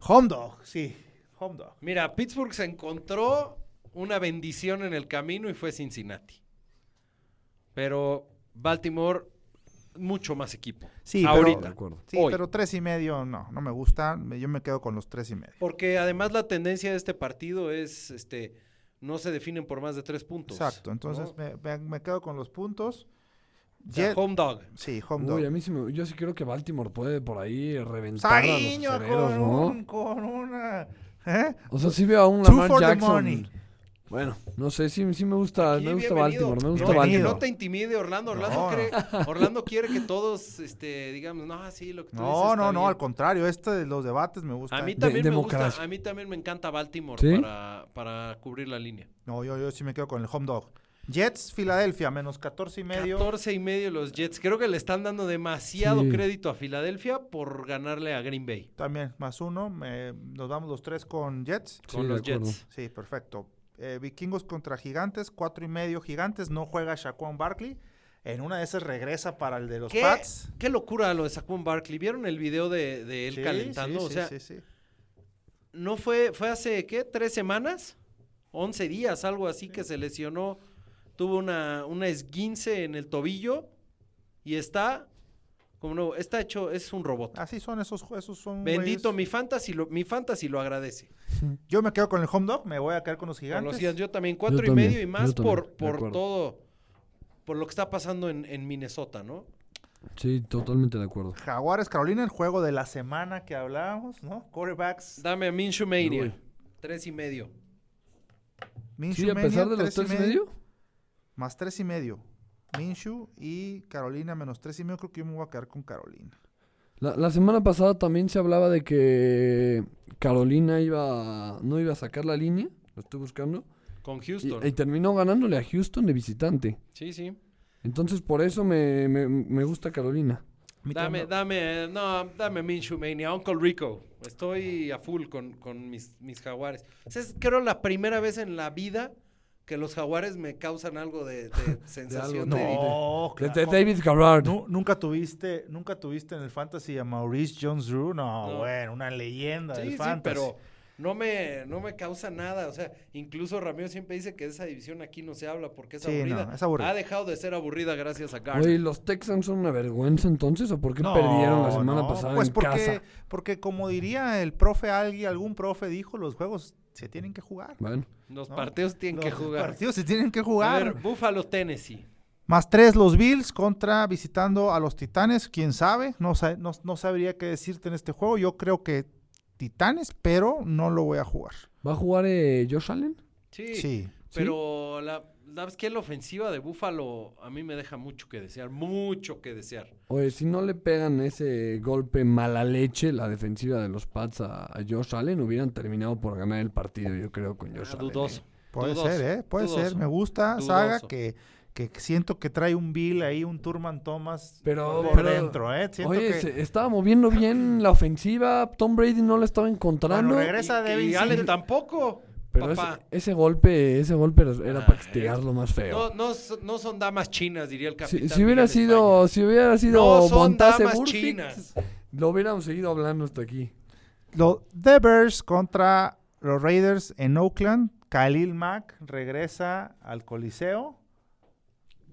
Home dog, sí. Home dog. Mira, Pittsburgh se encontró una bendición en el camino y fue Cincinnati. Pero Baltimore, mucho más equipo. Sí, Ahorita. Acuerdo. Sí, Hoy. pero tres y medio no, no me gusta. Yo me quedo con los tres y medio. Porque además la tendencia de este partido es, este, no se definen por más de tres puntos. Exacto, entonces ¿no? me, me- me quedo con los puntos. O sea, Jet- home dog. sí, home dog. Uy, a mí sí me- yo sí creo que Baltimore puede por ahí reventar a los acereros, con, ¿no? un- con una... ¿eh? O sea, sí veo a un Lamar Jackson. Bueno, no sé, sí, sí me gusta, Aquí, me gusta bienvenido. Baltimore, me gusta no, que Bienvenido. no Baltimore. te intimide Orlando. Orlando, No, cree- Orlando quiere que todos, este, digamos, no, sí, lo que tú dices No, está no, no, bien". al contrario, este de los debates me gusta. A mí De- también me democracia. gusta, a mí también me encanta Baltimore ¿Sí? para, para cubrir la línea. No, yo, yo sí me quedo con el home dog. Jets, Filadelfia, menos 14 y medio. 14 y medio los Jets. Creo que le están dando demasiado Sí. crédito a Filadelfia por ganarle a Green Bay También, más uno. me- nos vamos los tres con Jets. con Sí, los acuerdo. Jets. Sí, perfecto. Eh, vikingos contra Gigantes, cuatro y medio Gigantes. No juega Shaquan Barkley. En una de esas regresa para el de los ¿Qué, Pats. qué locura lo de Saquon Barkley. ¿Vieron el video de, de él Sí, calentando? sí, o sea, sí, sí. no fue, fue hace, ¿qué? ¿Tres semanas? 11 días, algo así, que se lesionó. Tuvo una, una esguince en el tobillo y está, como no, está hecho, es un robot. Así son esos, esos son. Bendito, güeyes. mi fantasy, lo, mi fantasy lo agradece. Yo me quedo con el home dog. Me voy a quedar con los Con gigantes. los Giants, yo también, cuatro y también, medio y más por, por todo, por lo que está pasando en, en Minnesota, ¿no? Sí, totalmente de acuerdo. Jaguares, Carolina, el juego de la semana que hablábamos, ¿no? Quarterbacks. Dame a Minshew Mania, tres y medio. Minshew Sí, a Mania, pesar de los tres y medio. Más tres y medio. Minshew y Carolina menos tres y medio. Creo que yo me voy a quedar con Carolina. La, la semana pasada también se hablaba de que Carolina iba no iba a sacar la línea, lo estoy buscando, Con Houston. y terminó ganándole a Houston de visitante. sí, sí. Entonces por eso me, me, me gusta Carolina. Mi Dame, tema- dame, no, dame Minshew Mania, Uncle Rico. Estoy a full con, con mis, mis jaguares. O sea, es creo la primera vez en la vida que los jaguares me causan algo de, de sensación algo, de, No, Desde claro. David Garrard. Nu- nunca tuviste, nunca tuviste en el fantasy a Maurice Jones-Drew. No, No. bueno, una leyenda Sí, del sí, fantasy. pero no me, no me causa nada. O sea, incluso Ramiro siempre dice que de esa división aquí no se habla porque es Sí, aburrida. no, es aburrida. Ha dejado de ser aburrida gracias a Gardner. Oye, ¿los Texans son una vergüenza entonces o por qué No, perdieron la semana no, pasada pues en porque, casa? Porque como diría el profe alguien, algún profe dijo, los juegos se tienen que jugar. Bueno, Los ¿no? partidos tienen que Los jugar. partidos se tienen que A jugar. ver, Buffalo, Tennessee. Más tres los Bills contra visitando a los Titanes. ¿Quién sabe? No, no, no sabría qué decirte en este juego. Yo creo que Titanes, pero no lo voy a jugar. ¿va a jugar eh, Josh Allen? Sí. Sí. Pero la, ¿sabes qué? La ofensiva de Buffalo a mí me deja mucho que desear. Mucho que desear. Oye, si no le pegan ese golpe mala leche, la defensiva de los Pats a, a Josh Allen, hubieran terminado por ganar el partido, yo creo, con Josh Ah, Allen. dudoso. eh. Puede Dudoso, ser, ¿eh? Puede dudoso, ser. Me gusta, dudoso. Saga, que, que siento que trae un Bill ahí, un Turman Thomas Pero, por pero- dentro, ¿eh? Siento Oye, que se estaba moviendo bien la ofensiva. Tom Brady no la estaba encontrando. Bueno, regresa Devin y Allen tampoco. pero ese, golpe, ese golpe era- era Ah, para castigarlo más feo. No, no, no son damas chinas, diría el capitán. si, si hubiera sido, si hubiera sido No Montase chinas. lo hubiéramos seguido hablando hasta aquí. Los The Bears contra los Raiders en Oakland. Khalil Mack regresa al Coliseo.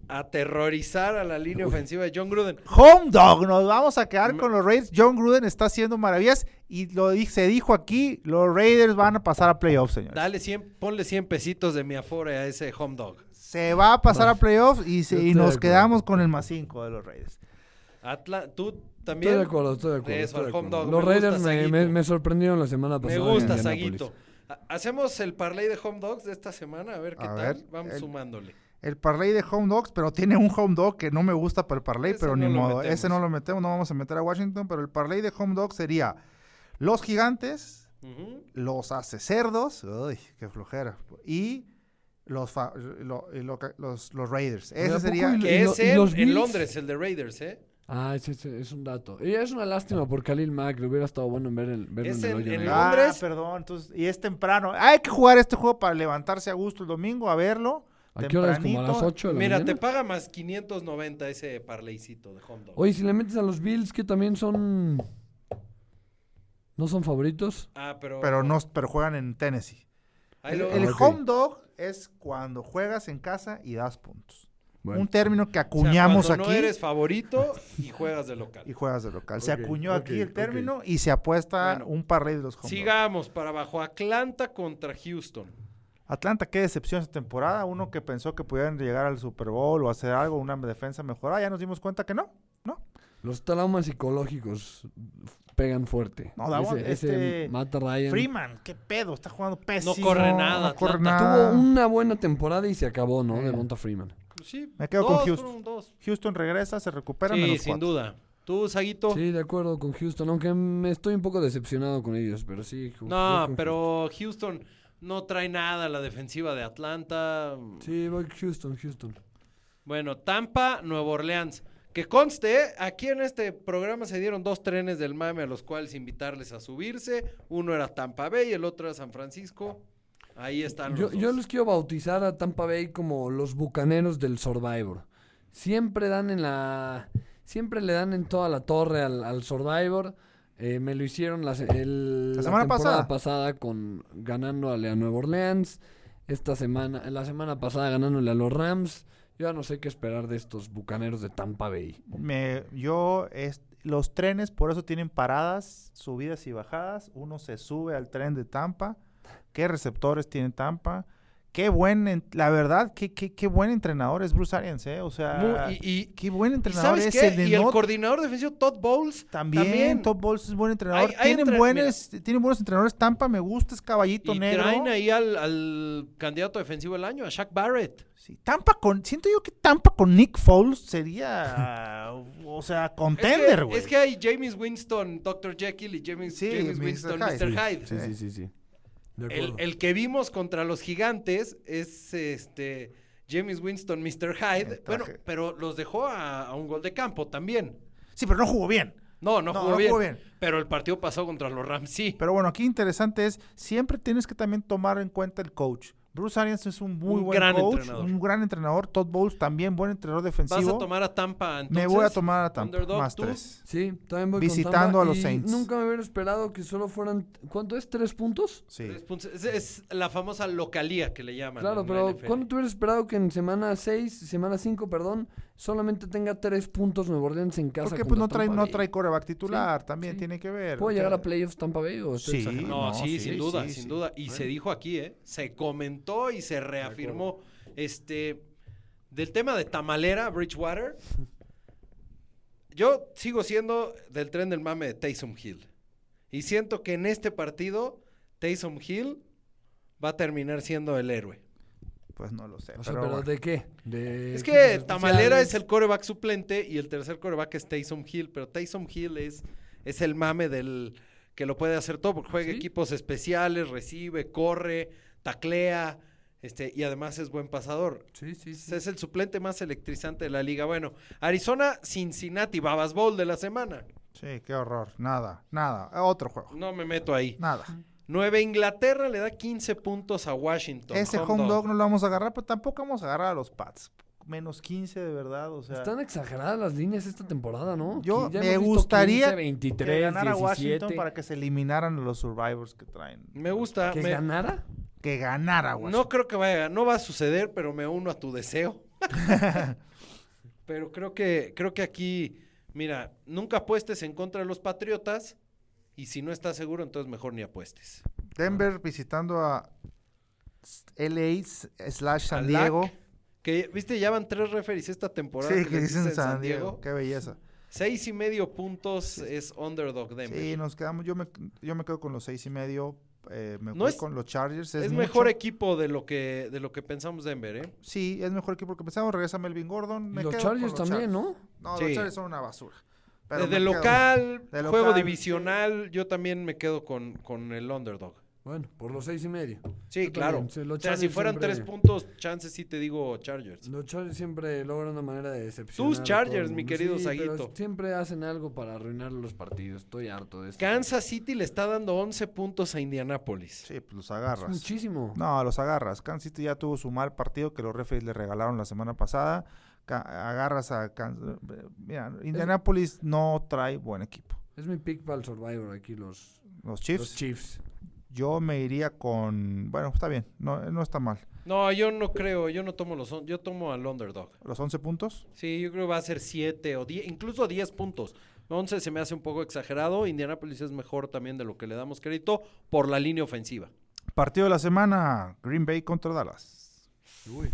Aterrorizar a la línea ofensiva de John Gruden. Home dog, nos vamos a quedar con los Raiders. John Gruden está haciendo maravillas y lo se dijo aquí, los Raiders van a pasar a playoffs, señores. Dale 100, ponle 100 pesitos de mi afore a ese home dog. Se va a pasar a playoffs y, se- nos quedamos con el más 5 de los Raiders. Atla, tú Estoy también. de acuerdo, estoy de acuerdo. Eso, estoy de acuerdo. dog. Los Me Raiders me, me- me sorprendieron la semana Me pasada. en gusta. Saguito. Ha- Hacemos el parlay de home dogs de esta semana, a ver qué A tal. ver, Vamos el- sumándole. El parlay de home dogs, pero tiene un home dog que no me gusta para el parlay, Ese pero no ni modo. metemos. Ese no lo metemos, no vamos a meter a Washington, pero el parlay de home dog sería los gigantes, los acecerdos, uy, qué flojera, y los, fa- lo- y lo que- los, los Raiders. ¿a Ese sería... y- Que es y en, los en Bills? Londres, el de Raiders, ¿eh? Ah, ese, ese es un dato. Y es una lástima por Khalil Mack. Le hubiera estado bueno en ver el, verlo Es en el en- hoyo en negro. Ah, Londres. perdón, entonces, y es temprano. Hay que jugar este juego para levantarse a gusto el domingo, a verlo. ¿A qué hora es? Como a las tempranito. 8 de la Mira, mañana. te paga más 590 ese parlaycito de home dog. Oye, si le metes a los Bills, que también son. ¿No son favoritos? Ah, pero. Pero, no, pero juegan en Tennessee. El, Ah, home dog es cuando juegas en casa y das puntos. Bueno. Un término que o sea, acuñamos cuando aquí No eres favorito y juegas de local. y juegas de local. Se acuñó aquí el término y se apuesta Bueno, un parlay de los home dogs. Sigamos para abajo. Atlanta contra Houston. Atlanta, qué decepción esta temporada. Uno que pensó que pudieran llegar al Super Bowl o hacer algo, una defensa mejorada. Ya nos dimos cuenta que no. No. Los traumas psicológicos pegan fuerte. No, Davon, ese, ese este, Matt Ryan Freeman, qué pedo. Está jugando pésimo. corre nada, No corre nada. tuvo una buena temporada y se acabó, ¿no? De Eh. Monta Freeman. Sí, Me quedo dos, con Houston. dos. Houston regresa, se recupera. Sí, menos sin cuatro. duda. ¿Tú, Saguito? Sí, de acuerdo con Houston, aunque me estoy un poco decepcionado con ellos, pero sí. No, pero Houston no trae nada la defensiva de Atlanta. Sí, voy Houston, Houston. Bueno, Tampa, Nueva Orleans. Que conste, aquí en este programa se dieron dos trenes del mame a los cuales invitarles a subirse. Uno era Tampa Bay y el otro era San Francisco. Ahí están Yo, los yo dos. los quiero bautizar a Tampa Bay como los bucaneros del Survivor. Siempre dan en la. Siempre le dan en toda la torre al, al Survivor. Eh, me lo hicieron la, el- semana pasada. pasada con ganándole a Nueva Orleans. Esta semana, la semana pasada ganándole a los Rams. Yo ya no sé qué esperar de estos bucaneros de Tampa Bay. Me, yo, es, los trenes por eso tienen paradas, subidas y bajadas. Uno se sube al tren de Tampa. ¿Qué receptores tiene Tampa? Qué buen, en- la verdad, qué, qué, qué buen entrenador es Bruce Arians, ¿eh? O sea, Muy- y, y- qué buen ¿y entrenador ¿sabes es qué? el de Y el coordinador defensivo Todd Bowles También, Top Balls es buen entrenador. Hay- hay tienen, entre- buenos, tienen buenos entrenadores. Tampa me gusta, es caballito y negro. traen ahí al, al candidato defensivo del año, a Shaq Barrett. Sí, Tampa con, siento yo que Tampa con Nick Foles sería, o sea, contender, güey. es que hay James Winston, Dr. Jekyll y James, Sí, James Mr. Winston, Hyde. Mr. Hyde. Sí, sí, sí, sí. El, que vimos contra los gigantes es este James Winston, Mr. Hyde. Bueno, pero los dejó a, a un gol de campo también. Sí, pero no jugó bien. No, no, No, jugó, no bien, jugó bien. Pero el partido pasó contra los Rams, sí. Pero bueno, aquí interesante es, siempre tienes que también tomar en cuenta el coach. Bruce Arians es un muy Un buen gran coach, entrenador. un gran entrenador. Todd Bowles también buen entrenador Vas defensivo. a tomar a Tampa entonces. Me voy a tomar a Tampa, Underdog, más ¿tú? tres. Sí, también voy con Visitando Tampa a los y Saints. Nunca me hubiera esperado que solo fueran. ¿Cuánto es? ¿Tres puntos? Sí. Tres puntos. Es, es la famosa localía que le llaman. Claro, pero. ¿cuándo te hubieras esperado que en semana 6, semana 5, perdón, solamente tenga tres puntos Nuevo Orleans en casa? Porque pues no trae, no trae coreback titular, también sí. tiene que ver. ¿Puede O sea, llegar a playoffs Tampa Bay o Sí. No, No, sí, sí, sin duda, sí, sin sí. duda. Y se dijo aquí, ¿eh? Se comentó y se reafirmó. Este, del tema de Tamalera, Bridgewater. Yo sigo siendo del tren del mame de Taysom Hill. Y siento que en este partido, Taysom Hill va a terminar siendo el héroe. Pues no lo sé. O sea, pero ¿pero bueno. de qué? De Es que Tamalera es el coreback suplente y el tercer coreback es Taysom Hill, pero Taysom Hill es, es el mame del que lo puede hacer todo porque juega ¿Sí? equipos especiales, recibe, corre, taclea, Este, y además es buen pasador. Sí, sí, Es el suplente más electrizante de la liga. Bueno, Arizona, Cincinnati, Babas Bowl de la semana. Sí, qué horror. Nada, nada. Otro juego. No me meto ahí. Nada. Nueva Inglaterra le da 15 puntos a Washington. Ese home dog no lo vamos a agarrar, pero tampoco vamos a agarrar a los Pats. Menos 15 de verdad, o sea. Están exageradas las líneas esta temporada, ¿no? Yo me gustaría 15, 23, que ganara 17. Washington para que se eliminaran los Survivors que traen. Me gusta. ¿Que me- ganara? Que ganara Washington. No creo que vaya, no va a suceder, pero me uno a tu deseo. pero creo que, creo que aquí, mira, nunca apuestes en contra de los Patriotas y si no estás seguro, entonces mejor ni apuestes. Denver visitando a LA slash San Diego. LAC, que, viste, ya van tres referees esta temporada. Sí, que dicen San Diego. Qué belleza. Seis y medio puntos es underdog Denver. Sí, nos quedamos. Yo me, yo me quedo con los seis y medio. eh, me No voy es- con los Chargers. es Es, mejor equipo de lo que de lo que pensamos Denver, ¿eh? Sí, es mejor equipo que pensamos. Regresa Melvin Gordon. Y me los quedo Chargers también, Chargers. Sí. No, los Chargers son una basura. Pero Desde quedo- local, juego divisional, yo también me quedo con, con el underdog. Bueno, por los seis y medio. Sí, Yo claro. también, o sea, si fueran siempre- tres puntos, chances sí te digo Chargers. Los Chargers siempre logran una manera de decepcionar. Tus Chargers, mi querido Sí, pero Saguito. siempre hacen algo para arruinar los partidos. Estoy harto de esto. Kansas City le está dando 11 puntos a Indianapolis. Sí, pues los Es agarras. muchísimo. No, los agarras. Kansas City ya tuvo su mal partido que los referees le regalaron la semana pasada. Agarras a. Mira, Indianapolis no trae buen equipo. Es mi pick para el Survivor aquí, los, Los Chiefs. los Chiefs. Yo me iría con. Bueno, está bien. No, no está mal. No, yo no creo, yo no tomo los, on- yo tomo al underdog. Los 11 puntos. Sí, yo creo que va a ser 7 o 10, incluso 10 puntos. 11 se me hace un poco exagerado. Indianapolis es mejor también de lo que le damos crédito por la línea ofensiva. Partido de la semana: Green Bay contra Dallas. Uy.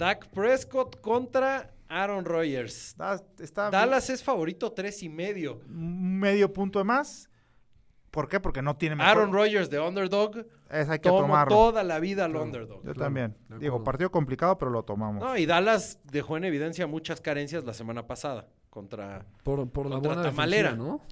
Dak Prescott contra Aaron Rodgers. Da- está Dallas es favorito tres y medio. medio punto de más. ¿Por qué? Porque no tiene mejor. Aaron Rodgers de underdog. Es, hay que Tomo tomarlo. toda la vida al Claro. underdog. Yo Claro, también. Digo, partido complicado, pero lo tomamos. No, y Dallas dejó en evidencia muchas carencias la semana pasada contra... Por, por la Contra buena Tamalera. ¿no?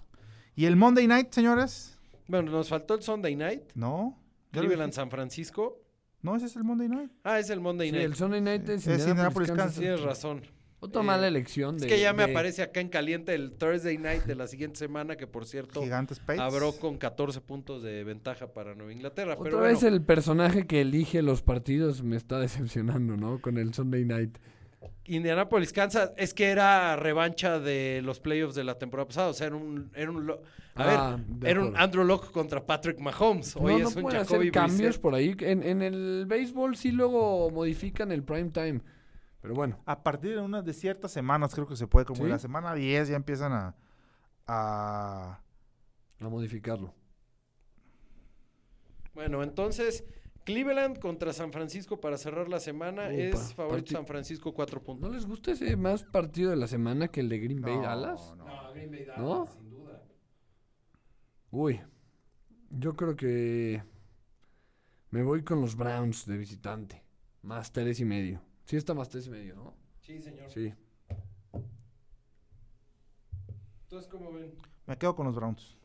¿Y el Monday Night, señores? Bueno, nos faltó el Sunday Night. No. ¿Ya lo Cleveland? San Francisco. No, ese es el Monday Night. Ah, es el Monday Sí, Night. el Sunday Night Sí. es Es Indianapolis, Kansas Kansas. Tienes razón. Otra Eh, mala elección Es de... que ya me de- aparece acá en caliente el Thursday Night de la siguiente semana, que por cierto Gigantes abrió con 14 puntos de ventaja para Nueva Inglaterra. Otra pero vez bueno, el personaje que elige los partidos me está decepcionando, ¿no? Con el Sunday Night. Indianapolis, Kansas, es que era revancha de los playoffs de la temporada pasada. O sea, era un, era un, lo- a Ah, ver, era un. Andrew Locke contra Patrick Mahomes. Hoy no, no es un pueden Jacoby hacer cambios Brissett. por ahí. En, en el béisbol sí luego modifican el prime time. Pero bueno, A partir de unas de ciertas semanas, creo que se puede, como ¿Sí? la semana 10 ya empiezan a, a a modificarlo. Bueno, entonces, Cleveland contra San Francisco para cerrar la semana. Es favorito San Francisco, cuatro ¿No puntos. les gusta ese más partido de la semana que el de Green Bay No, Dallas? no. Green Bay ¿No? Uy, yo creo que me voy con los Browns de visitante. Más tres y medio. Sí está más tres y medio, ¿no? Sí, señor. Sí. Entonces, ¿cómo ven? Me quedo con los Browns.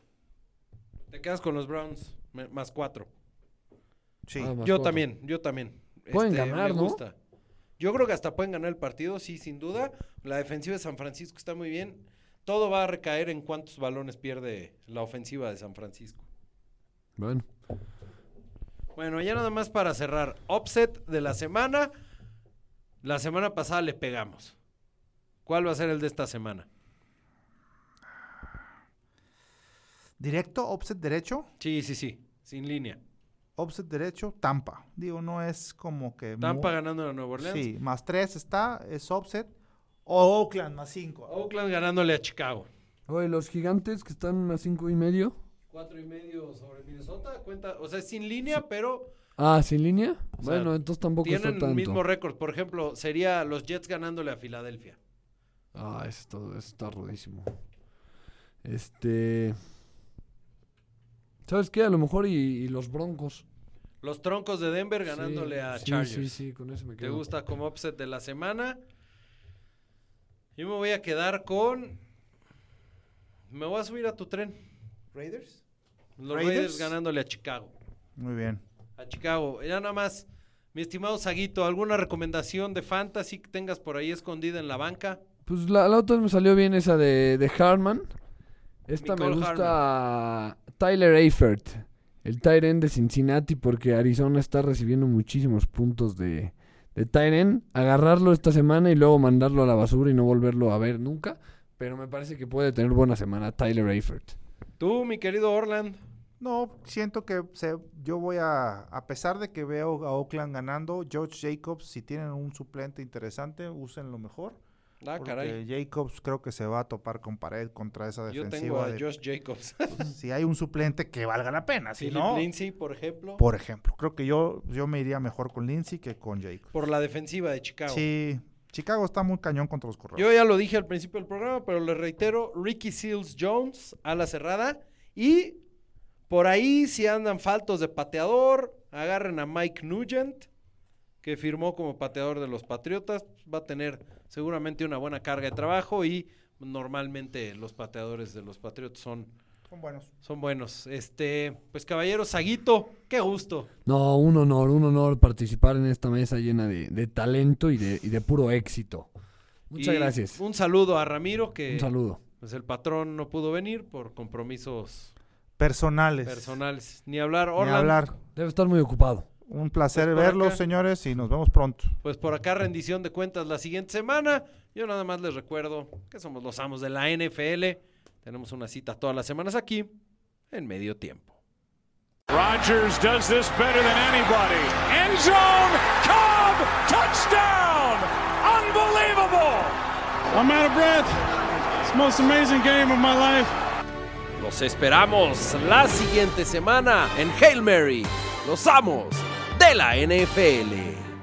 Te quedas con los Browns, me- más cuatro. Sí. Ah, más Yo cuatro. también, yo también. Pueden Este, ganar, me ¿no? gusta. Yo creo que hasta pueden ganar el partido, sí, sin duda. La defensiva de San Francisco está muy bien. Todo va a recaer en cuántos balones pierde la ofensiva de San Francisco. Bueno. Bueno, ya nada más para cerrar. Offset de la semana. La semana pasada le pegamos. ¿Cuál va a ser el de esta semana? Directo, offset derecho. Sí, sí, sí. Sin línea. Offset derecho, Tampa. Digo, no es como que. Tampa ganando a Nueva Orleans. Sí, más 3 está, es offset. O Oakland, más 5. Oakland ganándole a Chicago. Oye, los gigantes que están a cinco y medio. Cuatro y medio sobre Minnesota. Cuenta, o sea, es sin línea, pero Ah, ¿sin línea? O sea, bueno, entonces tampoco está tienen tanto. el mismo récord. Por ejemplo, sería los Jets ganándole a Filadelfia. Ah, esto, esto está rudísimo. Este. ¿Sabes qué? A lo mejor y, y los Broncos. Los troncos de Denver ganándole Sí, a sí, Chargers. Sí, sí, con eso me ¿Te quedo. gusta como upset de la semana? Yo me voy a quedar con. Me voy a subir a tu tren. Raiders. Los Raiders. Raiders ganándole a Chicago. Muy bien. A Chicago. Ya nada más. Mi estimado Saguito, ¿alguna recomendación de fantasy que tengas por ahí escondida en la banca? Pues la, la otra me salió bien esa de, de Harman. Esta me gusta Tyler Eifert, el tight end de Cincinnati, porque Arizona está recibiendo muchísimos puntos de, de tight end. Agarrarlo esta semana y luego mandarlo a la basura y no volverlo a ver nunca. Pero me parece que puede tener buena semana Tyler Eifert. Tú, mi querido Orland. No, siento que se, yo voy a, a pesar de que veo a Oakland ganando, George Jacobs, si tienen un suplente interesante, úsenlo mejor. Ah, porque caray. Jacobs creo que se va a topar con pared contra esa Yo tengo defensiva. a de- Josh Jacobs. pues, si hay un suplente que valga la pena, si Philip no, Lindsay, por ejemplo. por ejemplo, creo que yo, yo me iría mejor con Lindsay que con Jacobs. Por la defensiva de Chicago. Sí, Chicago está muy cañón contra los corredores. Yo ya lo dije al principio del programa, pero le reitero, Ricky Seals Jones a la cerrada y por ahí si andan faltos de pateador, agarren a Mike Nugent, que firmó como pateador de los Patriotas, va a tener seguramente una buena carga de trabajo y normalmente los pateadores de los Patriotas son, Son buenos. son buenos. Este, pues caballero Saguito, qué gusto. No, un honor, un honor participar en esta mesa llena de, de talento y de, y de puro éxito. Muchas Y gracias. Un saludo a Ramiro, que Un saludo. pues el patrón no pudo venir por compromisos Personales. personales. Ni hablar, Ni Orland. hablar. Debe estar muy ocupado. Un placer Pues verlos, acá. señores, y nos vemos pronto. Pues por acá rendición de cuentas la siguiente semana. Yo nada más les recuerdo que somos los amos de la NFL. Tenemos una cita todas las semanas aquí en medio tiempo. Rodgers does this better than anybody. End zone, Cobb, touchdown! Unbelievable! I'm out of breath. It's the most amazing game of my life. Los esperamos la siguiente semana en Hail Mary, los amos de la NFL.